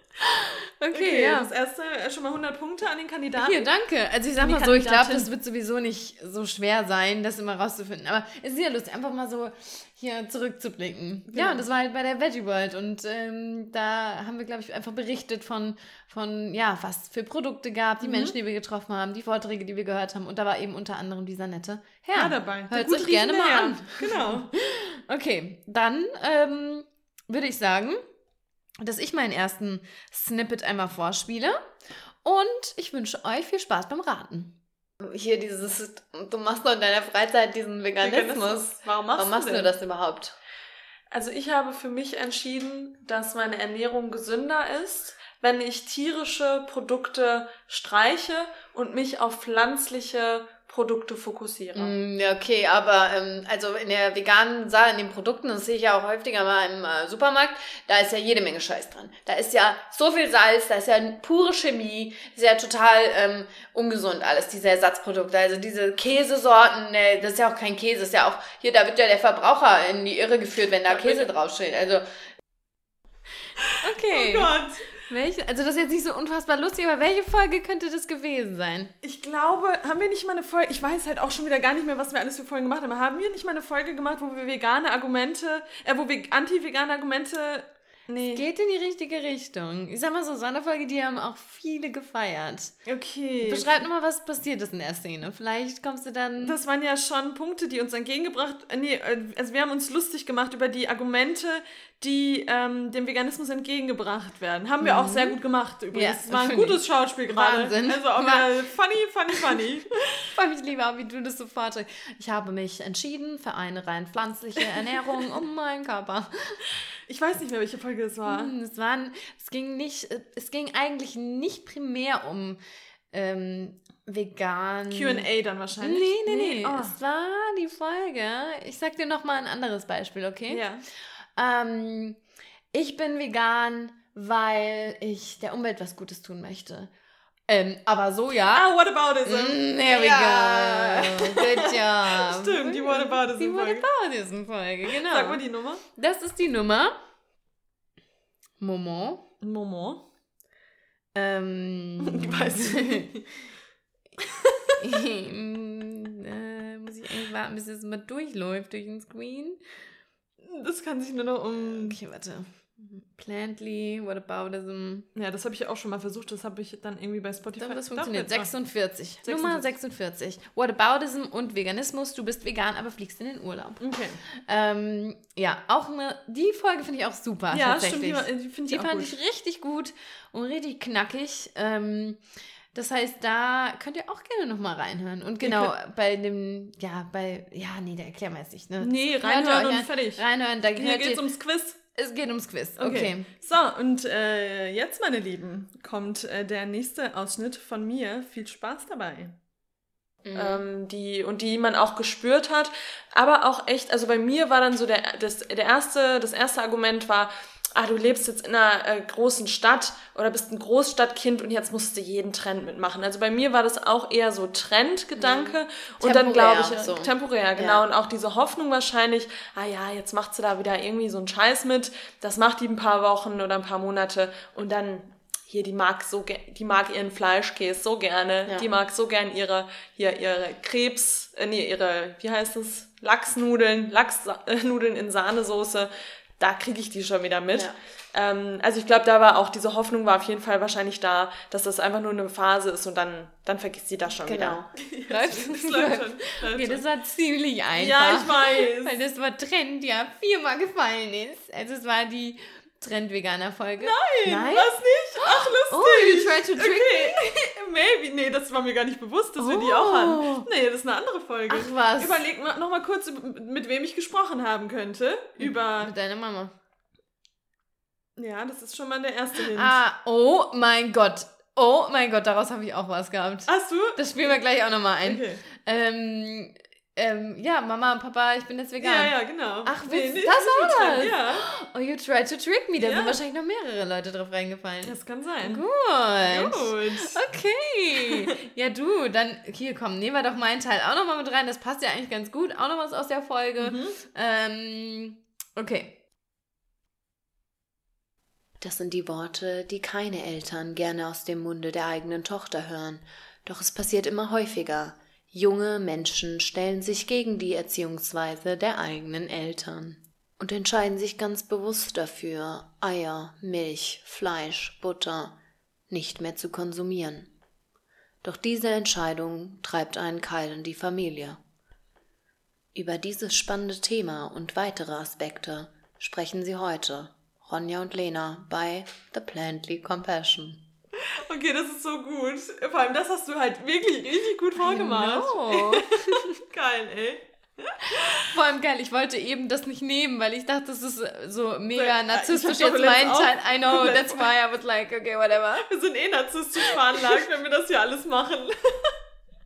Okay, okay, ja. Das erste äh, schon mal 100 Punkte an den Kandidaten. Hier, danke. Also ich sag mal so, ich glaube, das wird sowieso nicht so schwer sein, das immer rauszufinden. Aber es ist ja lustig, einfach mal so hier zurückzublicken. Genau. Ja, das war halt bei der Veggie World und ähm, da haben wir, glaube ich, einfach berichtet von, von, ja, was für Produkte gab, die mhm. Menschen, die wir getroffen haben, die Vorträge, die wir gehört haben und da war eben unter anderem dieser nette Herr. Ja, dabei. Hört euch gerne mal an. Genau. okay, dann ähm, würde ich sagen, dass ich meinen ersten Snippet einmal vorspiele. Und ich wünsche euch viel Spaß beim Raten. Hier dieses, du machst doch in deiner Freizeit diesen Veganismus. Veganismus. Warum machst, Warum machst du, du das überhaupt? Also ich habe für mich entschieden, dass meine Ernährung gesünder ist, wenn ich tierische Produkte streiche und mich auf pflanzliche Produkte fokussiere. Mm, ja, okay, aber ähm, also in der veganen Sache, in den Produkten, das sehe ich ja auch häufiger mal im äh, Supermarkt, da ist ja jede Menge Scheiß dran. Da ist ja so viel Salz, da ist ja pure Chemie, ist ja total ähm, ungesund alles, diese Ersatzprodukte. Also diese Käsesorten, ne, das ist ja auch kein Käse, ist ja auch, hier, da wird ja der Verbraucher in die Irre geführt, wenn da Käse draufsteht. Also. Okay. Oh Gott. Welche? Also das ist jetzt nicht so unfassbar lustig, aber welche Folge könnte das gewesen sein? Ich glaube, haben wir nicht mal eine Folge, ich weiß halt auch schon wieder gar nicht mehr, was wir alles für Folgen gemacht haben, haben wir nicht mal eine Folge gemacht, wo wir vegane Argumente, äh, wo wir anti-vegane Argumente Nee. Es geht in die richtige Richtung. Ich sag mal so, Sonderfolge, die haben auch viele gefeiert. Okay. Beschreib nochmal, was passiert ist in der Szene. Vielleicht kommst du dann. Das waren ja schon Punkte, die uns entgegengebracht. Äh, nee, äh, also wir haben uns lustig gemacht über die Argumente, die ähm, dem Veganismus entgegengebracht werden. Haben wir mhm. auch sehr gut gemacht übrigens. Ja, das war ein gutes Schauspiel gerade. Wahnsinn. Also auch wieder funny, funny, funny. Freue mich lieber, wie du das so vorträgst. Ich habe mich entschieden für eine rein pflanzliche Ernährung um meinen Körper. Ich weiß nicht mehr, welche Folge es war. Hm, es, waren, es ging nicht, es ging eigentlich nicht primär um ähm, vegan. QA dann wahrscheinlich. Nee, nee, nee. nee. Oh. Es war die Folge. Ich sag dir nochmal ein anderes Beispiel, okay? Ja. Ähm, ich bin vegan, weil ich der Umwelt was Gutes tun möchte. Ähm, aber so, ja. Ah, what about it? Mm, there we ja. go. Good job. Stimmt, die What about it? Die What about it Folge, genau. Sag mal die Nummer. Das ist die Nummer. Moment. Moment. Ähm. Ich weiß nicht. äh, muss ich eigentlich warten, bis es mal durchläuft durch den Screen? Das kann sich nur noch um. Okay, warte. Plantly, Whataboutism. Ja, das habe ich auch schon mal versucht. Das habe ich dann irgendwie bei Spotify. Aber das funktioniert. 46. 46. Nummer 46. Whataboutism und Veganismus. Du bist vegan, aber fliegst in den Urlaub. Okay. Ähm, ja, auch eine. Die Folge finde ich auch super. Ja, tatsächlich. stimmt. Die, die, die fand gut. ich richtig gut und richtig knackig. Ähm, das heißt, da könnt ihr auch gerne nochmal reinhören. Und genau, bei dem, ja, bei, ja, nee, da erklären wir jetzt nicht, ne? Nee, reinhören und fertig. Reinhören, da Hier geht es ums Quiz. Es geht ums Quiz. Okay. okay. So, und äh, jetzt, meine Lieben, kommt äh, der nächste Ausschnitt von mir. Viel Spaß dabei. Mhm. Ähm, die, und die man auch gespürt hat. Aber auch echt, also bei mir war dann so der, das, der erste, das erste Argument war, ah, du lebst jetzt in einer äh, großen Stadt oder bist ein Großstadtkind und jetzt musst du jeden Trend mitmachen. Also bei mir war das auch eher so Trendgedanke mhm. und dann glaube ich, so. temporär, genau. Ja. Und auch diese Hoffnung wahrscheinlich, ah ja, jetzt macht sie da wieder irgendwie so einen Scheiß mit, das macht die ein paar Wochen oder ein paar Monate und dann hier, die mag so, die mag ihren Fleischkäse so gerne, ja. die mag so gern ihre, hier, ihre Krebs, äh, nee, ihre, wie heißt es, Lachsnudeln, Lachsnudeln in Sahnesoße, da kriege ich die schon wieder mit. Ja. Ähm, also ich glaube, da war auch diese Hoffnung war auf jeden Fall wahrscheinlich da, dass das einfach nur eine Phase ist und dann, dann vergisst sie das schon genau. wieder. läuft, das läuft schon. okay, das war ziemlich einfach. Ja, ich weiß. Weil das war Trend, ja viermal gefallen ist. Also es war die Trend-Veganer-Folge? Nein, Nein, was nicht? Ach, lustig. Oh, you tried to trick okay. me? Maybe. Nee, das war mir gar nicht bewusst, dass oh. wir die auch hatten. Nee, das ist eine andere Folge. Ach was. Überleg mal, noch mal kurz, mit wem ich gesprochen haben könnte. Über... Mit deiner Mama. Ja, das ist schon mal der erste Hint. Ah, oh mein Gott. Oh mein Gott, daraus habe ich auch was gehabt. Hast du? Das spielen wir gleich auch nochmal ein. Okay. Ähm, ähm, ja, Mama und Papa, ich bin jetzt vegan. Ja, ja, genau. Ach, nee, nee, das war das? Ja. Oh, you tried to trick me. Da ja. sind wahrscheinlich noch mehrere Leute drauf reingefallen. Das kann sein. Gut. Gut. Okay. ja, du, dann, hier, komm, nehmen wir doch meinen Teil auch nochmal mit rein. Das passt ja eigentlich ganz gut. Auch noch was aus der Folge. Mhm. Ähm, okay. Das sind die Worte, die keine Eltern gerne aus dem Munde der eigenen Tochter hören. Doch es passiert immer häufiger. Junge Menschen stellen sich gegen die Erziehungsweise der eigenen Eltern und entscheiden sich ganz bewusst dafür, Eier, Milch, Fleisch, Butter nicht mehr zu konsumieren. Doch diese Entscheidung treibt einen Keil in die Familie. Über dieses spannende Thema und weitere Aspekte sprechen sie heute, Ronja und Lena, bei The Plantly Compassion. Okay, das ist so gut. Vor allem, das hast du halt wirklich richtig gut vorgemacht. geil, ey. Vor allem geil, ich wollte eben das nicht nehmen, weil ich dachte, das ist so mega narzisstisch jetzt mein Teil. I know, that's why I was like, okay, whatever. Wir sind eh narzisstisch veranlagt, wenn wir das hier alles machen.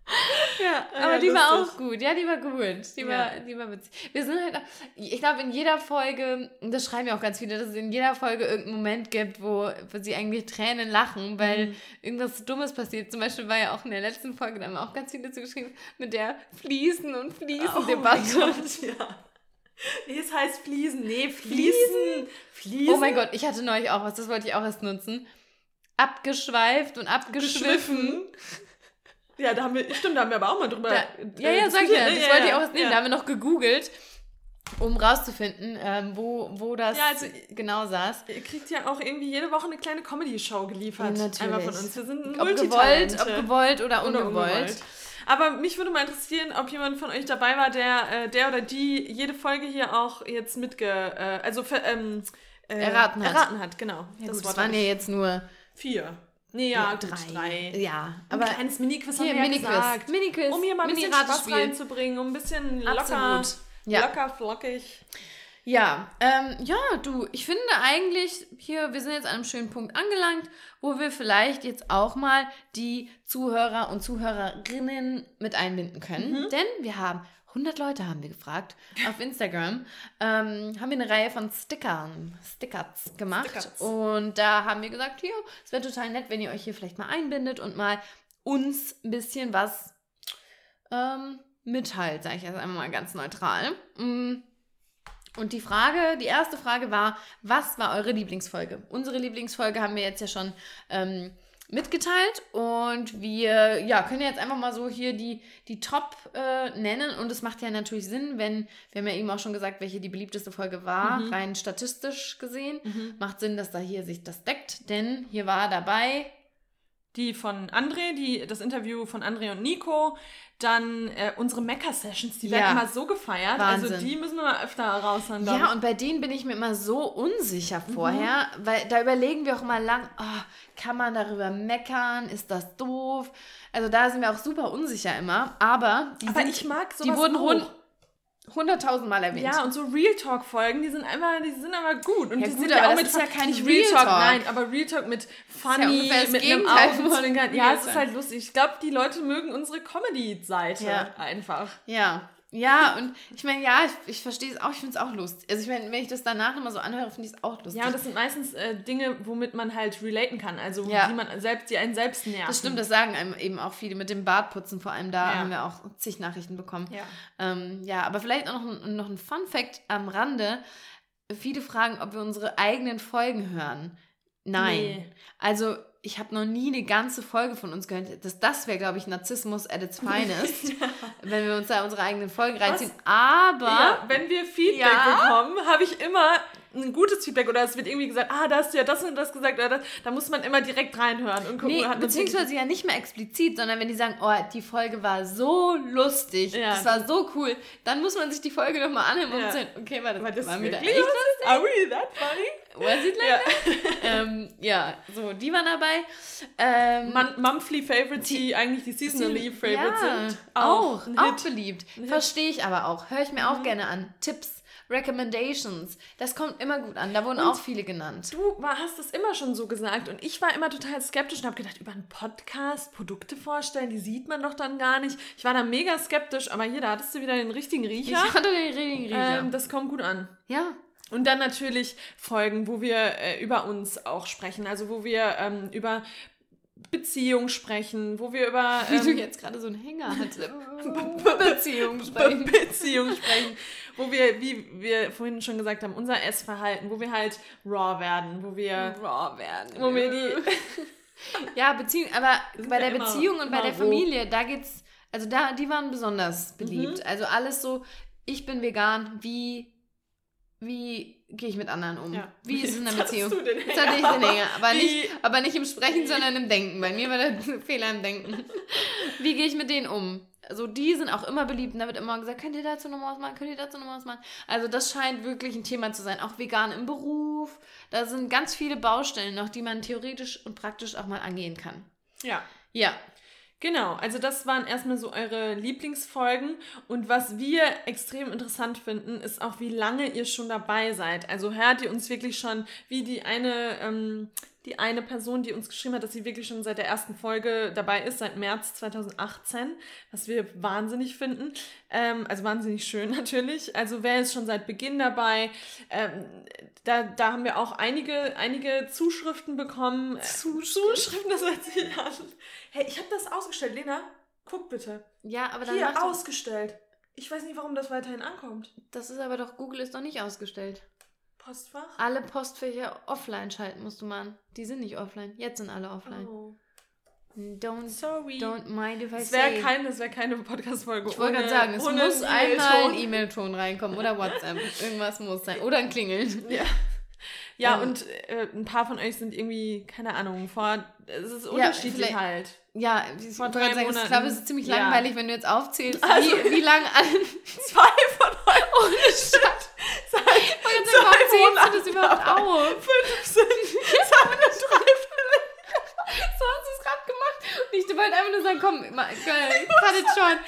ja, aber ja, die war auch gut. Ja, die war gut. Die, ja. war, die war witzig. Wir sind halt, ich glaube, in jeder Folge, das schreiben ja auch ganz viele, dass es in jeder Folge irgendeinen Moment gibt, wo, wo sie eigentlich Tränen lachen, weil mhm. irgendwas Dummes passiert. Zum Beispiel war ja auch in der letzten Folge, da haben wir auch ganz viele zugeschrieben, mit der Fließen- und Fließen-Debatte. Oh ja. Nee, es heißt Fliesen. Nee, Fließen. Fließen. Oh mein Gott, ich hatte neulich auch was, das wollte ich auch erst nutzen. Abgeschweift und abgeschwiffen. Ja, da haben wir, stimmt, da haben wir aber auch mal drüber. Da, ja, ja, sag ich ja, das ja, wollte ich auch nehmen. Ja. Da haben wir noch gegoogelt, um rauszufinden, ähm, wo, wo das ja, also, genau saß. Ihr kriegt ja auch irgendwie jede Woche eine kleine Comedy-Show geliefert. Natürlich. Einmal von uns. Wir sind ob gewollt, ob gewollt oder ungewollt. Oder ungewollt. Aber mich würde mal interessieren, ob jemand von euch dabei war, der, äh, der oder die jede Folge hier auch jetzt mitge... Äh, also ähm, äh, erraten hat. Erraten hat, genau. Ja, das, gut, das waren ja jetzt nur... Vier. Nee, ja, drei. drei. Ja, aber ein kleines Mini-Quiz haben wir Mini ja gesagt. Mini-Quiz. Um hier mal ein bisschen Spaß reinzubringen, um ein bisschen locker, ja. locker, flockig. Ja, ähm, ja, du, ich finde eigentlich hier, wir sind jetzt an einem schönen Punkt angelangt, wo wir vielleicht jetzt auch mal die Zuhörer und Zuhörerinnen mit einbinden können. Mhm. Denn wir haben 100 Leute haben wir gefragt auf Instagram. Ähm, haben wir eine Reihe von Stickern, Stickers gemacht. Stickers. Und da haben wir gesagt, hier, es wäre total nett, wenn ihr euch hier vielleicht mal einbindet und mal uns ein bisschen was ähm, mitteilt, sage ich jetzt einmal mal ganz neutral. Mm. Und die Frage, die erste Frage war, was war eure Lieblingsfolge? Unsere Lieblingsfolge haben wir jetzt ja schon ähm, mitgeteilt und wir ja, können jetzt einfach mal so hier die, die Top äh, nennen und es macht ja natürlich Sinn, wenn, wir haben ja eben auch schon gesagt, welche die beliebteste Folge war, mhm. rein statistisch gesehen, mhm. macht Sinn, dass da hier sich das deckt, denn hier war dabei die von André, die, das Interview von André und Nico, dann äh, unsere Mecha-Sessions, die werden immer so gefeiert. Also Wahnsinn. Also die müssen wir öfter raushauen. Ja, und bei denen bin ich mir immer so unsicher mhm. vorher, mhm. weil da überlegen wir auch mal lang, oh, kann man darüber meckern? Ist das doof? Also da sind wir auch super unsicher immer. Aber die, aber sind, ich mag die wurden rund. Hunderttausend Mal erwähnt. Ja, und so Real Talk Folgen, die sind einfach, die sind aber gut. Und ja, die gut, sind ja auch mit ist ja kein nicht Real Talk. Nein, aber Real Talk mit funny, ja mit einem Augenzwinkern. Ja, Real es ist Talk. halt lustig. Ich glaube, die Leute mögen unsere Comedy-Seite Ja. einfach. Ja. Ja, und ich meine, ja, ich, ich verstehe es auch, ich finde es auch lustig. Also ich meine, wenn ich das danach nochmal so anhöre, finde ich es auch lustig. Ja, und das sind meistens äh, Dinge, womit man halt relaten kann. Also Ja. die man selbst, die einen selbst nerven. Das stimmt, das sagen einem eben auch viele mit dem Bartputzen, vor allem da Ja. haben wir auch zig Nachrichten bekommen. Ja. Ähm, ja, aber vielleicht auch noch ein, noch ein Fun Fact am Rande. Viele fragen, ob wir unsere eigenen Folgen hören. Nein. Nee. Also, ich habe noch nie eine ganze Folge von uns gehört. Das, das wäre, glaube ich, Narzissmus at its finest, wenn wir uns da unsere eigenen Folgen reinziehen. Aber Ja, wenn wir Feedback Ja. bekommen, habe ich immer ein gutes Feedback oder es wird irgendwie gesagt, ah, da hast du ja das und das gesagt oder das. Da muss man immer direkt reinhören und gucken. Nee, hat man beziehungsweise ja nicht mehr explizit, sondern wenn die sagen, oh, die Folge war so lustig, Ja. das war so cool, dann muss man sich die Folge nochmal anhören und Ja. sagen, okay, war das, War das war wieder echt lustig? Are we that funny? Was it like Ja. ähm, ja, so, die waren dabei. Ähm, Mon Monthly Favorites, die eigentlich die Seasonally Favorites ja, sind. Auch, auch, Hit. beliebt. Verstehe ich aber auch. Höre ich mir auch gerne an. Tipps, Recommendations. Das kommt immer gut an. Da wurden auch viele genannt. Du war, hast das immer schon so gesagt und ich war immer total skeptisch und habe gedacht, über einen Podcast Produkte vorstellen, die sieht man doch dann gar nicht. Ich war da mega skeptisch, aber hier, da hattest du wieder den richtigen Riecher. Ich hatte den richtigen Riecher. Ähm, das kommt gut an. ja. Und dann natürlich Folgen, wo wir äh, über uns auch sprechen, also wo wir ähm, über Beziehung sprechen, wo wir über Wie du ähm, jetzt gerade so einen Hänger hattest. Beziehung Be sprechen. Beziehung sprechen, wo wir, wie wir vorhin schon gesagt haben, unser Essverhalten, wo wir halt raw werden, wo wir, Raw werden. wo wir die, Ja, Beziehung, aber bei der immer- Beziehung und bei der. Familie, da geht's, also da, die waren besonders beliebt. Mhm. Also alles so, ich bin vegan, wie, wie gehe ich mit anderen um? Ja. Wie ist es in der Beziehung? du den Jetzt hatte ich den Hänger, aber Wie- nicht, aber nicht im Sprechen, sondern im Denken. Bei mir war der Fehler im Denken. Wie gehe ich mit denen um? Also die sind auch immer beliebt und da wird immer gesagt, könnt ihr dazu noch mal was machen, könnt ihr dazu noch mal was machen. Also das scheint wirklich ein Thema zu sein. Auch vegan im Beruf. Da sind ganz viele Baustellen noch, die man theoretisch und praktisch auch mal angehen kann. ja. Ja, Genau, also das waren erstmal so eure Lieblingsfolgen und was wir extrem interessant finden, ist auch, wie lange ihr schon dabei seid. Also hört ihr uns wirklich schon, wie die eine, ähm, die eine Person, die uns geschrieben hat, dass sie wirklich schon seit der ersten Folge dabei ist, seit März 2018, was wir wahnsinnig finden. Ähm, also wahnsinnig schön natürlich. Also wer ist schon seit Beginn dabei? Ähm, da, da haben wir auch einige, einige Zuschriften bekommen. Zuschriften? Zuschriften, das hört sich an. Hey, ich habe das ausgestellt, Lena. Guck bitte. ja, aber dann Hier ausgestellt. Ich weiß nicht, warum das weiterhin ankommt. das ist aber doch, Google ist doch nicht ausgestellt. Postfach? Alle Postfächer offline schalten musst du mal. Die sind nicht offline. Jetzt sind alle offline. Oh. Don't, Sorry. don't mind if I Es wäre say. keine, es wär keine Podcast-Folge. Ich wollte gerade sagen, es muss einmal ein E-Mail-Ton. Reinkommen oder WhatsApp. Irgendwas muss sein. Oder ein Klingeln. Ja. Ja, Ähm, und äh, ein paar von euch sind irgendwie, keine Ahnung, vor. Es ist unterschiedlich vielleicht- halt. Ja, ich wollte gerade sagen, ich glaube, es ist ziemlich Ja. langweilig, wenn du jetzt aufzählst, Also- wie, wie lange alle. Zwei von euch. Ohne Stadt. Seit Warum zwei zählst du das überhaupt auf? Fünf sind. Dreiviertel. So hast du es gerade gemacht. Und ich wollte einfach nur sagen, komm, ich hatte schon.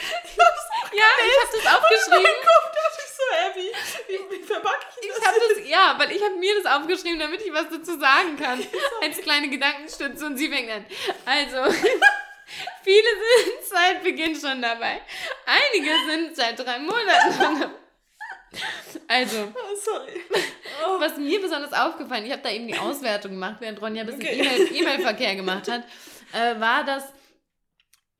Ja, ich habe das aufgeschrieben. Mein Kopf dachte ich so, ey, wie, wie, verbacke ich Ich das? habe das, ja, weil ich habe mir das aufgeschrieben, damit ich was dazu sagen kann. Als kleine Gedankenstütze und sie fängt an. Also, viele sind seit Beginn schon dabei. Einige sind seit drei Monaten schon dabei. Also, Oh, sorry. Oh. was mir besonders aufgefallen, ich habe da eben die Auswertung gemacht, während Ronja ein bisschen Okay. E-Mail- E-Mail-Verkehr gemacht hat, äh, war, dass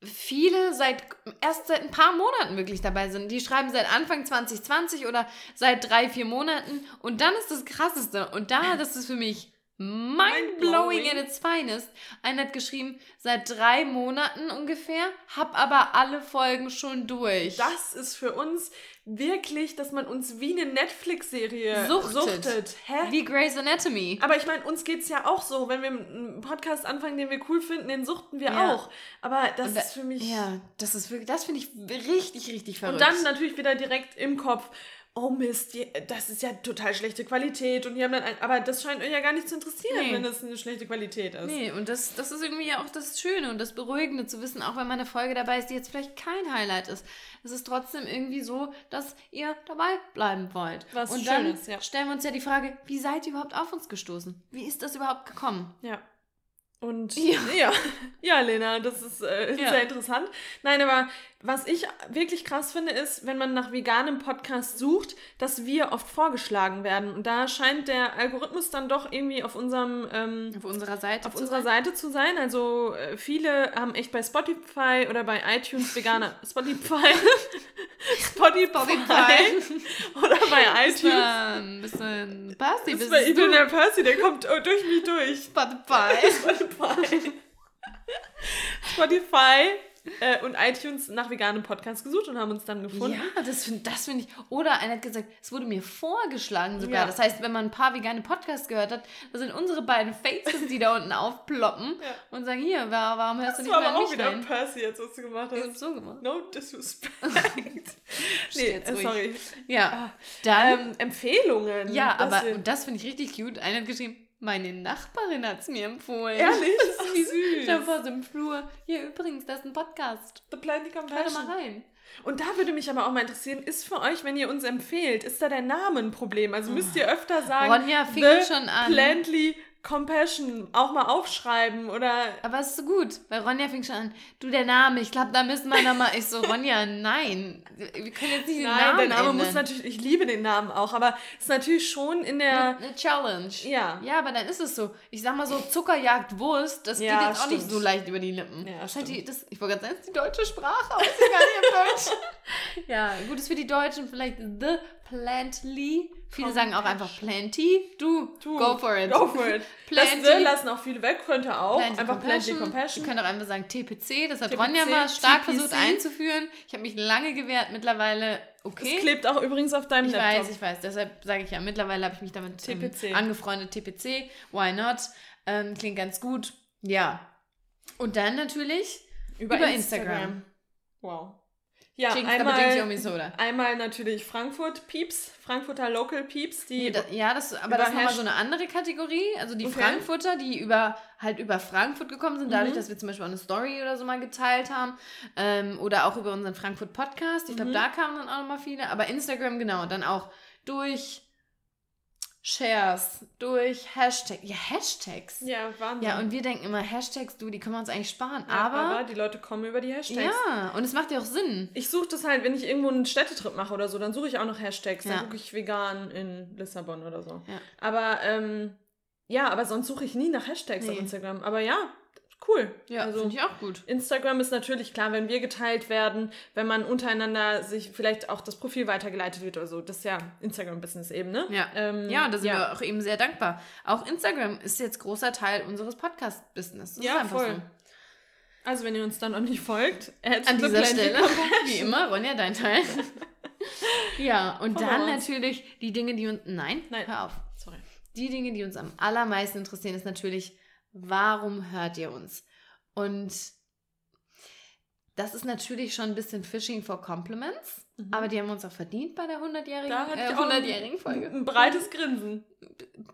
viele seit erst seit ein paar Monaten wirklich dabei sind. Die schreiben seit Anfang 2020 oder seit drei, vier Monaten. Und dann ist das Krasseste. Und da, das ist für mich mind-blowing at its finest. Einer hat geschrieben, seit drei Monaten ungefähr, hab aber alle Folgen schon durch. Das ist für uns wirklich, dass man uns wie eine Netflix-Serie Suchtet. suchtet. Hä? Wie Grey's Anatomy. Aber ich meine, uns geht's ja auch so. Wenn wir einen Podcast anfangen, den wir cool finden, den suchten wir Ja. auch. Aber das da- ist für mich. Ja, das ist wirklich, das finde ich richtig, richtig verrückt. Und dann natürlich wieder direkt im Kopf. Oh Mist, das ist ja total schlechte Qualität und die haben dann ein, aber das scheint euch ja gar nicht zu interessieren, nee. wenn das eine schlechte Qualität ist. Nee, und das, das ist irgendwie auch das Schöne und das Beruhigende zu wissen, auch wenn mal eine Folge dabei ist, die jetzt vielleicht kein Highlight ist. Es ist trotzdem irgendwie so, dass ihr dabei bleiben wollt. Was und dann Schönes, ja. stellen wir uns ja die Frage, wie seid ihr überhaupt auf uns gestoßen? Wie ist das überhaupt gekommen? Ja. Und ja, ja, ja Lena, das ist äh, ja. sehr interessant. Nein, aber was ich wirklich krass finde, ist, wenn man nach veganem Podcast sucht, dass wir oft vorgeschlagen werden. Und da scheint der Algorithmus dann doch irgendwie auf unserem ähm, auf unserer Seite auf unserer sein. Seite zu sein. Also äh, viele haben echt bei Spotify oder bei iTunes vegane Spotify Spotify oder bei iTunes. Ein bisschen Percy. Bist ich bin der Percy, der kommt durch mich durch. Spotify. Spotify. Spotify äh, und iTunes nach veganem Podcast gesucht und haben uns dann gefunden. Ja, das finde das find ich. Oder einer hat gesagt, es wurde mir vorgeschlagen sogar. Ja. Das heißt, wenn man ein paar vegane Podcasts gehört hat, das sind unsere beiden Faces, die da unten aufploppen ja. und sagen, hier, warum hörst das du nicht mal an mich? Das auch wieder Percy jetzt, was du gemacht hast. Ich hab so gemacht. No disrespect. nee, äh, sorry. Ja, ah, dann... Ähm, Empfehlungen. Ja, aber, und das finde ich richtig cute. Einer hat geschrieben, meine Nachbarin hat es mir empfohlen. Ehrlich? Das ist wie süß. Da vor so im Flur. Hier übrigens, das ist ein Podcast. The Plenty Compassion. Hör mal rein. Und da würde mich aber auch mal interessieren, ist für euch, wenn ihr uns empfehlt, ist da der Name ein Problem? Also müsst ihr öfter sagen, Ronja fing schon an. Plantly Compassion auch mal aufschreiben oder. Aber es ist so gut, weil Ronja fing schon an. Du, der Name, ich glaube, da müssen wir nochmal. Ich so, Ronja, nein. Wir können jetzt nicht den nein, Namen. Nein, der Name ändern. muss natürlich, ich liebe den Namen auch, aber es ist natürlich schon in der. Eine Challenge. Ja. Ja, aber dann ist es so. Ich sag mal so, Zuckerjagd Wurst, das ja, geht jetzt stimmt. auch nicht so leicht über die Lippen. Ja, das halt die, das, ich wollte gerade sagen, das ist die deutsche Sprache, aber ist ja gar nicht im Deutsch. ja, gut, ist für die Deutschen vielleicht The Plantly. Viele sagen auch einfach Plenty. Du, du, go for it. Go for it. Plenty. Das lassen auch viele weg, könnte auch. Plenty einfach Compassion. Plenty Compassion. Wir können auch einfach sagen TPC. Das hat TPC, Ronja mal stark TPC. versucht einzuführen. Ich habe mich lange gewehrt. Mittlerweile okay. Das klebt auch übrigens auf deinem ich Laptop. Ich weiß, ich weiß. Deshalb sage ich ja, mittlerweile habe ich mich damit TPC. Ähm, angefreundet. TPC, why not? Ähm, klingt ganz gut. Ja. Und dann natürlich über, über Instagram. Instagram. Wow. Ja, einmal, einmal natürlich Frankfurt Pieps, Frankfurter Local Peeps, die. Nee, da, ja, das, aber das ist nochmal so eine andere Kategorie. Also die okay. Frankfurter, die über halt über Frankfurt gekommen sind, dadurch, mhm. dass wir zum Beispiel auch eine Story oder so mal geteilt haben. Ähm, oder auch über unseren Frankfurt Podcast. Ich glaube, mhm. da kamen dann auch nochmal viele. Aber Instagram, genau, dann auch durch Shares, durch Hashtags. Ja, Hashtags. Ja, Wahnsinn. Ja, und wir denken immer, Hashtags, du, die können wir uns eigentlich sparen. Ja, aber, aber die Leute kommen über die Hashtags. Ja, und es macht ja auch Sinn. Ich suche das halt, wenn ich irgendwo einen Städtetrip mache oder so, dann suche ich auch noch Hashtags. Ja. Dann gucke ich vegan in Lissabon oder so. Ja. Aber, ähm, ja, aber sonst suche ich nie nach Hashtags nee. auf Instagram. Aber ja, cool. Ja, also, finde ich auch gut. Instagram ist natürlich klar, wenn wir geteilt werden, wenn man untereinander sich vielleicht auch das Profil weitergeleitet wird oder so. Das ist ja Instagram-Business eben, ne? Ja. Ähm, ja, da sind ja. wir auch eben sehr dankbar. Auch Instagram ist jetzt großer Teil unseres Podcast-Business. Ja, voll. So. Also, wenn ihr uns dann noch nicht folgt, an dieser Stelle, wie immer, Ronja, dein Teil. ja, und Von dann uns. natürlich die Dinge, die uns. Nein, nein, hör auf. Sorry. Die Dinge, die uns am allermeisten interessieren, ist natürlich warum hört ihr uns? Und das ist natürlich schon ein bisschen Fishing for Compliments, mhm. aber die haben uns auch verdient bei der 100-jährigen äh, 100 Folge. Ein, ein, breites Grinsen.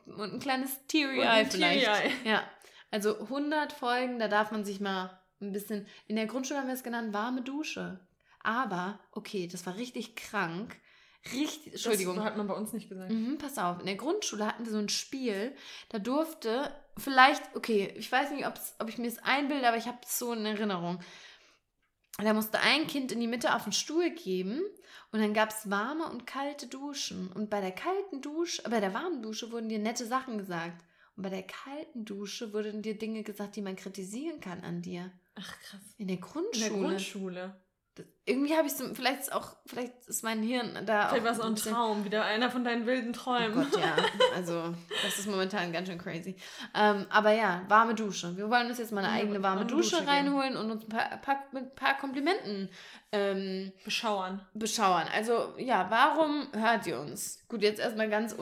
Und ein kleines Teary-Eye vielleicht. Teary ja, also 100 Folgen, da darf man sich mal ein bisschen, in der Grundschule haben wir es genannt, warme Dusche. Aber, okay, das war richtig krank. Richtig, Entschuldigung. Das hat man bei uns nicht gesagt. Mhm, pass auf, in der Grundschule hatten wir so ein Spiel, da durfte vielleicht, okay, ich weiß nicht, ob ich mir es einbilde, aber ich habe es so in Erinnerung. Da musste ein Kind in die Mitte auf den Stuhl geben und dann gab es warme und kalte Duschen. Und bei der kalten Dusche, bei der warmen Dusche wurden dir nette Sachen gesagt. Und bei der kalten Dusche wurden dir Dinge gesagt, die man kritisieren kann an dir. Ach krass. In der Grundschule. In der Grundschule irgendwie habe ich so, vielleicht ist auch, vielleicht ist mein Hirn da vielleicht war es auch ein Traum, wieder einer von deinen wilden Träumen. Oh Gott, ja. Also, das ist momentan ganz schön crazy. Ähm, aber ja, warme Dusche. Wir wollen uns jetzt mal eine eigene warme, warme Dusche, Dusche reinholen und uns ein paar, paar, mit ein paar Komplimenten ähm, beschauern. Beschauern. Also, ja, warum hört ihr uns? Gut, jetzt erstmal ganz,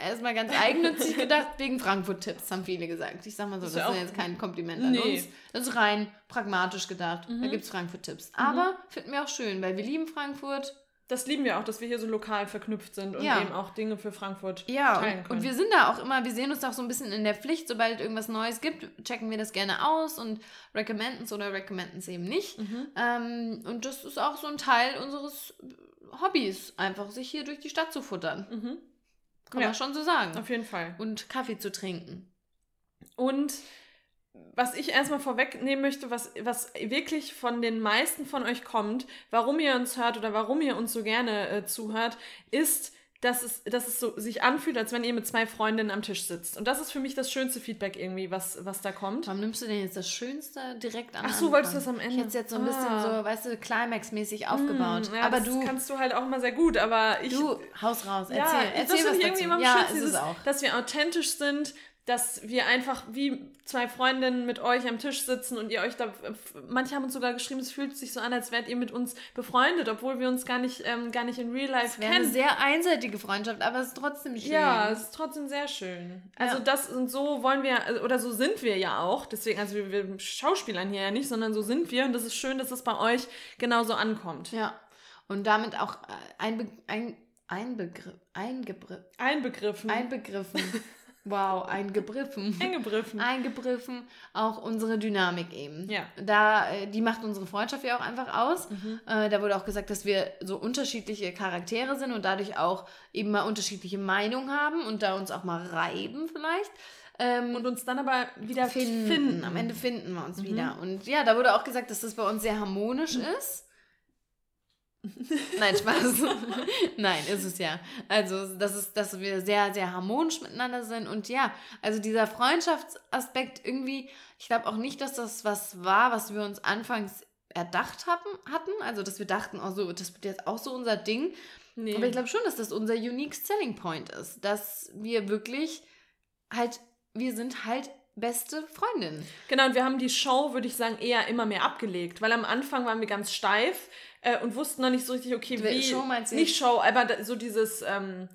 erstmal ganz eigennützig gedacht, wegen Frankfurt-Tipps, haben viele gesagt. Ich sag mal so, das, das ist ja jetzt kein Kompliment an nee. uns. Das ist rein pragmatisch gedacht. Mhm. Da gibt es Frankfurt-Tipps. Mhm. Aber finden wir auch schön, weil wir lieben Frankfurt. das lieben wir auch, dass wir hier so lokal verknüpft sind und ja. eben auch Dinge für Frankfurt ja, teilen können. Und wir sind da auch immer, wir sehen uns auch so ein bisschen in der Pflicht, sobald es irgendwas Neues gibt, checken wir das gerne aus und recommenden es oder recommenden es eben nicht. Mhm. Ähm, und das ist auch so ein Teil unseres Hobbys, einfach sich hier durch die Stadt zu futtern. Mhm. Kann ja, man schon so sagen. Auf jeden Fall. Und Kaffee zu trinken. Und was ich erstmal vorwegnehmen möchte, was, was wirklich von den meisten von euch kommt, warum ihr uns hört oder warum ihr uns so gerne äh, zuhört, ist, dass es, dass es so sich anfühlt, als wenn ihr mit zwei Freundinnen am Tisch sitzt. Und das ist für mich das schönste Feedback irgendwie, was, was da kommt. Warum nimmst du denn jetzt das Schönste direkt an? Ach so, wolltest du das am Ende? Ich hätte es jetzt so ein ah. bisschen so, weißt du, Climax-mäßig aufgebaut. Mm, ja, aber du kannst du halt auch immer sehr gut, aber ich... Du, haus raus, erzähl, ja, erzähl das was irgendwie dazu. Ja, ist es auch. Dass wir authentisch sind, dass wir einfach wie zwei Freundinnen mit euch am Tisch sitzen und ihr euch da. Manche haben uns sogar geschrieben, es fühlt sich so an, als wärt ihr mit uns befreundet, obwohl wir uns gar nicht, ähm, gar nicht in Real Life kennen. Eine sehr einseitige Freundschaft, aber es ist trotzdem schön. Ja, es ist trotzdem sehr schön. Also ja. das und so wollen wir, oder so sind wir ja auch. Deswegen, also wir, wir Schauspielern hier ja nicht, sondern so sind wir und das ist schön, dass es bei euch genauso ankommt. Ja. Und damit auch ein, ein, ein Begriff, eingebegriffen. Einbegriffen. Einbegriffen. Wow, eingebegriffen. Eingebegriffen. Eingebegriffen, auch unsere Dynamik eben. Ja. Da, äh, die macht unsere Freundschaft ja auch einfach aus. Mhm. Äh, da wurde auch gesagt, dass wir so unterschiedliche Charaktere sind und dadurch auch eben mal unterschiedliche Meinungen haben und da uns auch mal reiben vielleicht. Ähm, und uns dann aber wieder finden. finden. Am Ende finden wir uns mhm. wieder. Und ja, da wurde auch gesagt, dass das bei uns sehr harmonisch mhm. ist. Nein, Spaß. Nein, ist es ja. Also, das ist, dass wir sehr, sehr harmonisch miteinander sind. Und ja, also dieser Freundschaftsaspekt irgendwie, ich glaube auch nicht, dass das was war, was wir uns anfangs erdacht hatten, hatten. Also, dass wir dachten, oh so, das wird jetzt auch so unser Ding. Nee. Aber ich glaube schon, dass das unser unique selling point ist. Dass wir wirklich halt, wir sind halt beste Freundin. Genau, und wir haben die Show, würde ich sagen, eher immer mehr abgelegt, weil am Anfang waren wir ganz steif äh, und wussten noch nicht so richtig, okay, wie. Show meinst du? Nicht Show, aber so dieses. Ähm,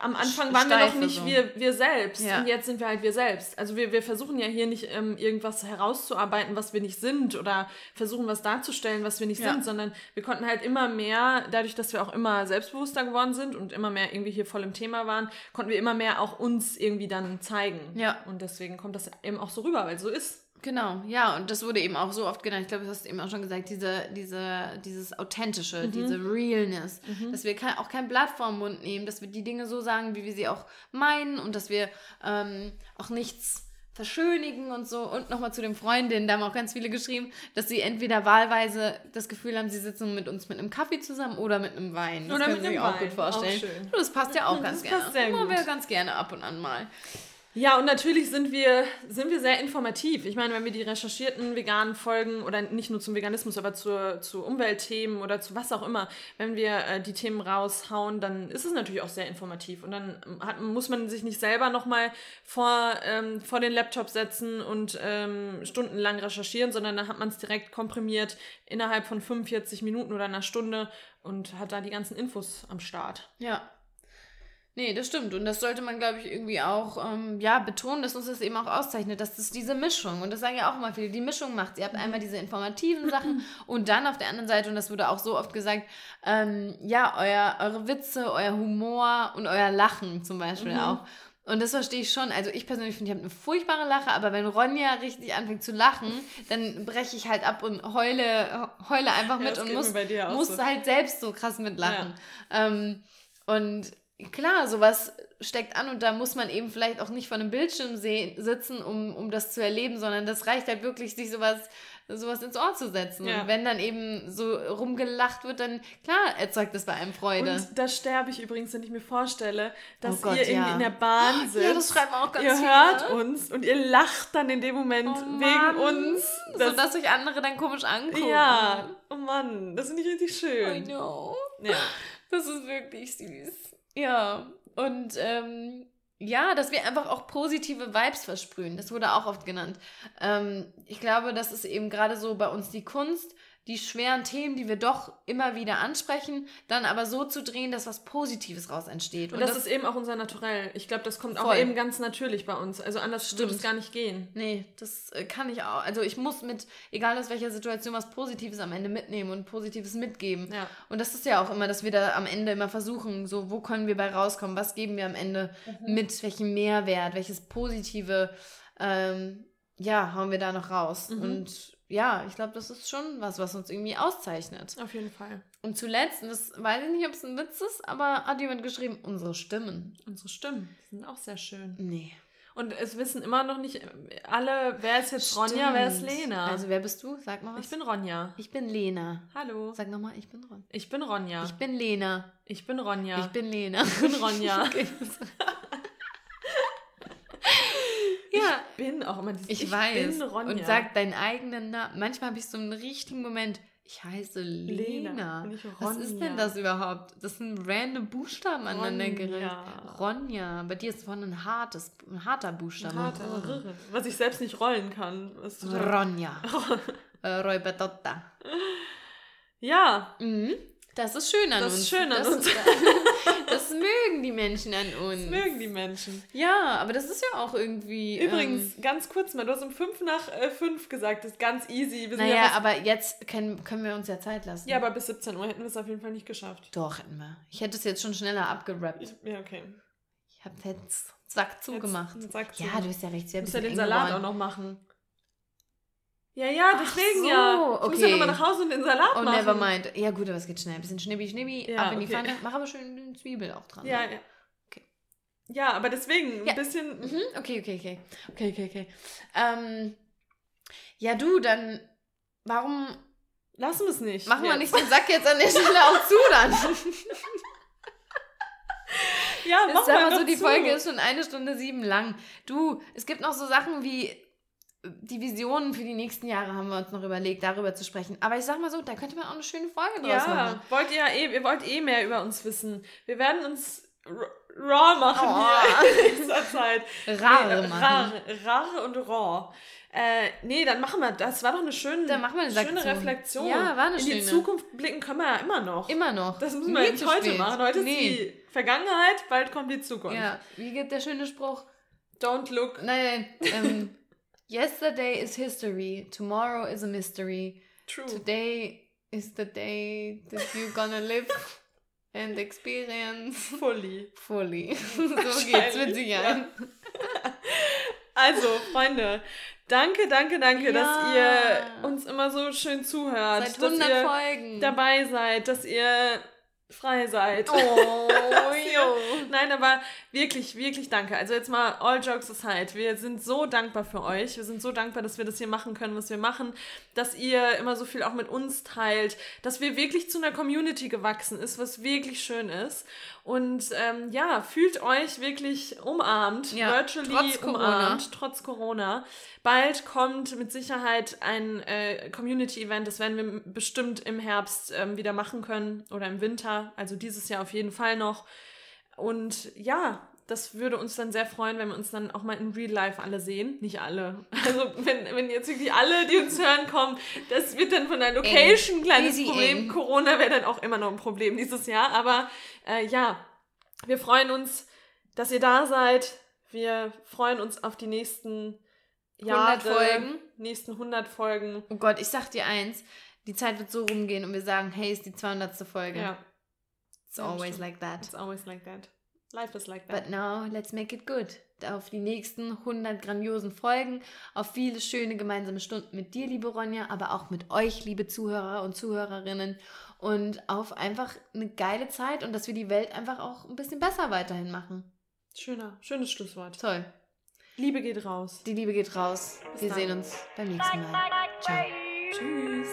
am Anfang waren wir noch nicht so. wir, wir selbst ja. und jetzt sind wir halt wir selbst. Also wir, wir versuchen ja hier nicht ähm, irgendwas herauszuarbeiten, was wir nicht sind oder versuchen was darzustellen, was wir nicht ja. sind, sondern wir konnten halt immer mehr, dadurch, dass wir auch immer selbstbewusster geworden sind und immer mehr irgendwie hier voll im Thema waren, konnten wir immer mehr auch uns irgendwie dann zeigen. Ja. Und deswegen kommt das eben auch so rüber, weil so ist. Genau, ja, und das wurde eben auch so oft genannt. Ich glaube, du hast eben auch schon gesagt, diese, diese, dieses Authentische, mhm. diese Realness, mhm. dass wir kein, auch kein Blatt vorm Mund nehmen, dass wir die Dinge so sagen, wie wir sie auch meinen und dass wir ähm, auch nichts verschönigen und so. Und nochmal zu den Freundinnen, da haben auch ganz viele geschrieben, dass sie entweder wahlweise das Gefühl haben, sie sitzen mit uns mit einem Kaffee zusammen oder mit einem Wein. Das oder können sie sich auch gut vorstellen. Auch das passt ja auch ganz das gerne. Passt sehr gut. wir ganz gerne ab und an mal. Ja, und natürlich sind wir, sind wir sehr informativ. Ich meine, wenn wir die recherchierten veganen Folgen oder nicht nur zum Veganismus, aber zu, zu Umweltthemen oder zu was auch immer, wenn wir äh, die Themen raushauen, dann ist es natürlich auch sehr informativ. Und dann hat, muss man sich nicht selber nochmal vor, ähm, vor den Laptop setzen und ähm, stundenlang recherchieren, sondern dann hat man es direkt komprimiert innerhalb von 45 Minuten oder einer Stunde und hat da die ganzen Infos am Start. Ja, Nee, das stimmt. Und das sollte man, glaube ich, irgendwie auch ähm, ja, betonen, dass uns das eben auch auszeichnet, dass das diese Mischung, und das sagen ja auch immer viele, die Mischung macht. Ihr habt mhm. einmal diese informativen Sachen und dann auf der anderen Seite, und das wurde auch so oft gesagt, ähm, ja, euer, eure Witze, euer Humor und euer Lachen zum Beispiel mhm. auch. Und das verstehe ich schon. Also ich persönlich finde, ich habe eine furchtbare Lache, aber wenn Ronja richtig anfängt zu lachen, dann breche ich halt ab und heule, heule einfach mit ja, und muss, muss so. halt selbst so krass mitlachen. Ja. Ähm, und klar, sowas steckt an und da muss man eben vielleicht auch nicht vor einem Bildschirm sitzen, um, um das zu erleben, sondern das reicht halt wirklich, sich sowas, sowas ins Ohr zu setzen. Ja. Und wenn dann eben so rumgelacht wird, dann klar erzeugt das bei einem Freude. Und da sterbe ich übrigens, wenn ich mir vorstelle, dass oh Gott, ihr irgendwie in der Bahn sitzt. Ja, das schreiben auch ganz Ihr viele. hört uns und ihr lacht dann in dem Moment oh wegen uns. Dass, so dass sich andere dann komisch angucken. Ja, oh Mann, das finde ich richtig schön. I know. Ja. Das ist wirklich süß. Ja, und ähm, ja, dass wir einfach auch positive Vibes versprühen. Das wurde auch oft genannt. Ähm, ich glaube, das ist eben gerade so bei uns die Kunst, die schweren Themen, die wir doch immer wieder ansprechen, dann aber so zu drehen, dass was Positives raus entsteht. Und, und das, das, ist eben auch unser Naturell. Ich glaube, das kommt voll. auch eben ganz natürlich bei uns. Also anders würde es gar nicht gehen. Nee, das äh, kann ich auch. Also ich muss mit, egal aus welcher Situation, was Positives am Ende mitnehmen und Positives mitgeben. Ja. Und das ist ja auch immer, dass wir da am Ende immer versuchen, so, wo können wir bei rauskommen? Was geben wir am Ende mhm. mit? Welchen Mehrwert? Welches Positive, ähm, ja, hauen wir da noch raus? Mhm. Und ja, ich glaube, das ist schon was, was uns irgendwie auszeichnet. Auf jeden Fall. Und zuletzt, und das weiß ich nicht, ob es ein Witz ist, aber hat jemand geschrieben, unsere Stimmen. Unsere Stimmen sind auch sehr schön. Nee. Und es wissen immer noch nicht alle, wer ist jetzt Stimmt. Ronja, wer ist Lena. Also wer bist du? Sag mal was. Ich bin Ronja. Ich bin Lena. Hallo. Sag nochmal, ich bin Ronja. Ich bin Ronja. Ich bin Lena. Ich bin Ronja. Ich bin Lena. Ich bin Ronja. Ja. Ich bin auch immer dieses, ich, ich weiß. Und sag deinen eigenen Namen. Manchmal habe ich so einen richtigen Moment. Ich heiße Lena. Lena. Was ist denn das überhaupt? Das sind random Buchstaben aneinander gerichtet. Ronja. Bei dir ist vorne ein hartes, ein harter Buchstabe. Ein harter. Was ich selbst nicht rollen kann. Ronja. äh, Räuberdotta. Ja. Mhm. Das ist schön an das uns. Ist schön an das uns. das mögen die Menschen an uns. Das mögen die Menschen. Ja, aber das ist ja auch irgendwie. Übrigens, ähm, ganz kurz mal, du hast um 5 nach 5 äh, gesagt, das ist ganz easy. Wir naja, ja aber jetzt können, können wir uns ja Zeit lassen. Ja, aber bis 17 Uhr hätten wir es auf jeden Fall nicht geschafft. Doch, hätten wir. Ich hätte es jetzt schon schneller abgerappt. Ja, okay. Ich habe jetzt Zack zugemacht. Jetzt, zack zu. Ja, du hast ja recht. Du musst ja den Salat geworden. auch noch machen. Ja, ja, deswegen so, ja. Ich okay. muss ja nochmal nach Hause und den Salat oh, machen. Oh, never mind. Ja, gut, aber es geht schnell. Ein bisschen schnibbi, schnibbi, ja, ab in die okay. Pfanne. Mach aber schön eine Zwiebel auch dran. Ja, ne? ja. Okay. Ja, aber deswegen ja. ein bisschen... Mhm. Okay, okay, okay. Okay, okay, okay. Ähm, ja, du, dann... Warum... Lassen wir es nicht. Machen wir nicht den Sack jetzt an der Stelle auch zu dann. ja, mach mal so, die zu. Folge ist schon eine Stunde sieben lang. Du, es gibt noch so Sachen wie die Visionen für die nächsten Jahre haben wir uns noch überlegt, darüber zu sprechen. Aber ich sag mal so, da könnte man auch eine schöne Folge draus ja, machen. Ja, wollt ihr eh, ihr wollt eh mehr über uns wissen. Wir werden uns raw machen oh. hier in dieser Zeit. Rare nee, machen. Rare, rare und raw. Äh, nee, dann machen wir, das war doch eine schöne, dann machen wir eine schöne Reflexion. Ja, war eine In schöne. die Zukunft blicken können wir ja immer noch. Immer noch. Das müssen wir Nie nicht heute spät. machen. Heute nee. ist die Vergangenheit, bald kommt die Zukunft. Ja, wie geht der schöne Spruch? Don't look. Nein, ähm, Yesterday is history. Tomorrow is a mystery. True. Today is the day that you're gonna live and experience. Fully. Fully. so geht's mit Sicherheit. Also, Freunde, danke, danke, danke, ja. dass ihr uns immer so schön zuhört. Seit 100 dass ihr Folgen. dabei seid, dass ihr frei seid. Oh, jo. Nein, aber wirklich, wirklich danke. Also jetzt mal all jokes aside. Wir sind so dankbar für euch. Wir sind so dankbar, dass wir das hier machen können, was wir machen, dass ihr immer so viel auch mit uns teilt, dass wir wirklich zu einer Community gewachsen ist, was wirklich schön ist. Und ähm, ja, fühlt euch wirklich umarmt, ja, virtually trotz umarmt, trotz Corona. Bald kommt mit Sicherheit ein äh, Community-Event, das werden wir bestimmt im Herbst ähm, wieder machen können oder im Winter, also dieses Jahr auf jeden Fall noch. Und ja, das würde uns dann sehr freuen, wenn wir uns dann auch mal in Real Life alle sehen. Nicht alle. Also wenn, wenn jetzt wirklich alle, die uns hören, kommen, das wird dann von der Location ein kleines Easy Problem. Eng. Corona wäre dann auch immer noch ein Problem dieses Jahr. Aber äh, ja, wir freuen uns, dass ihr da seid. Wir freuen uns auf die nächsten Jahre, 100 Folgen. nächsten 100 Folgen. Oh Gott, ich sag dir eins, die Zeit wird so rumgehen und wir sagen, hey, ist die 200. Folge. Ja. It's always like that. It's always like that. Life is like that. But now, let's make it good. Auf die nächsten 100 grandiosen Folgen, auf viele schöne gemeinsame Stunden mit dir, liebe Ronja, aber auch mit euch, liebe Zuhörer und Zuhörerinnen und auf einfach eine geile Zeit und dass wir die Welt einfach auch ein bisschen besser weiterhin machen. Schöner, schönes Schlusswort. Toll. Liebe geht raus. Die Liebe geht raus. Bis wir dann. sehen uns beim nächsten Mal. Ciao. Tschüss.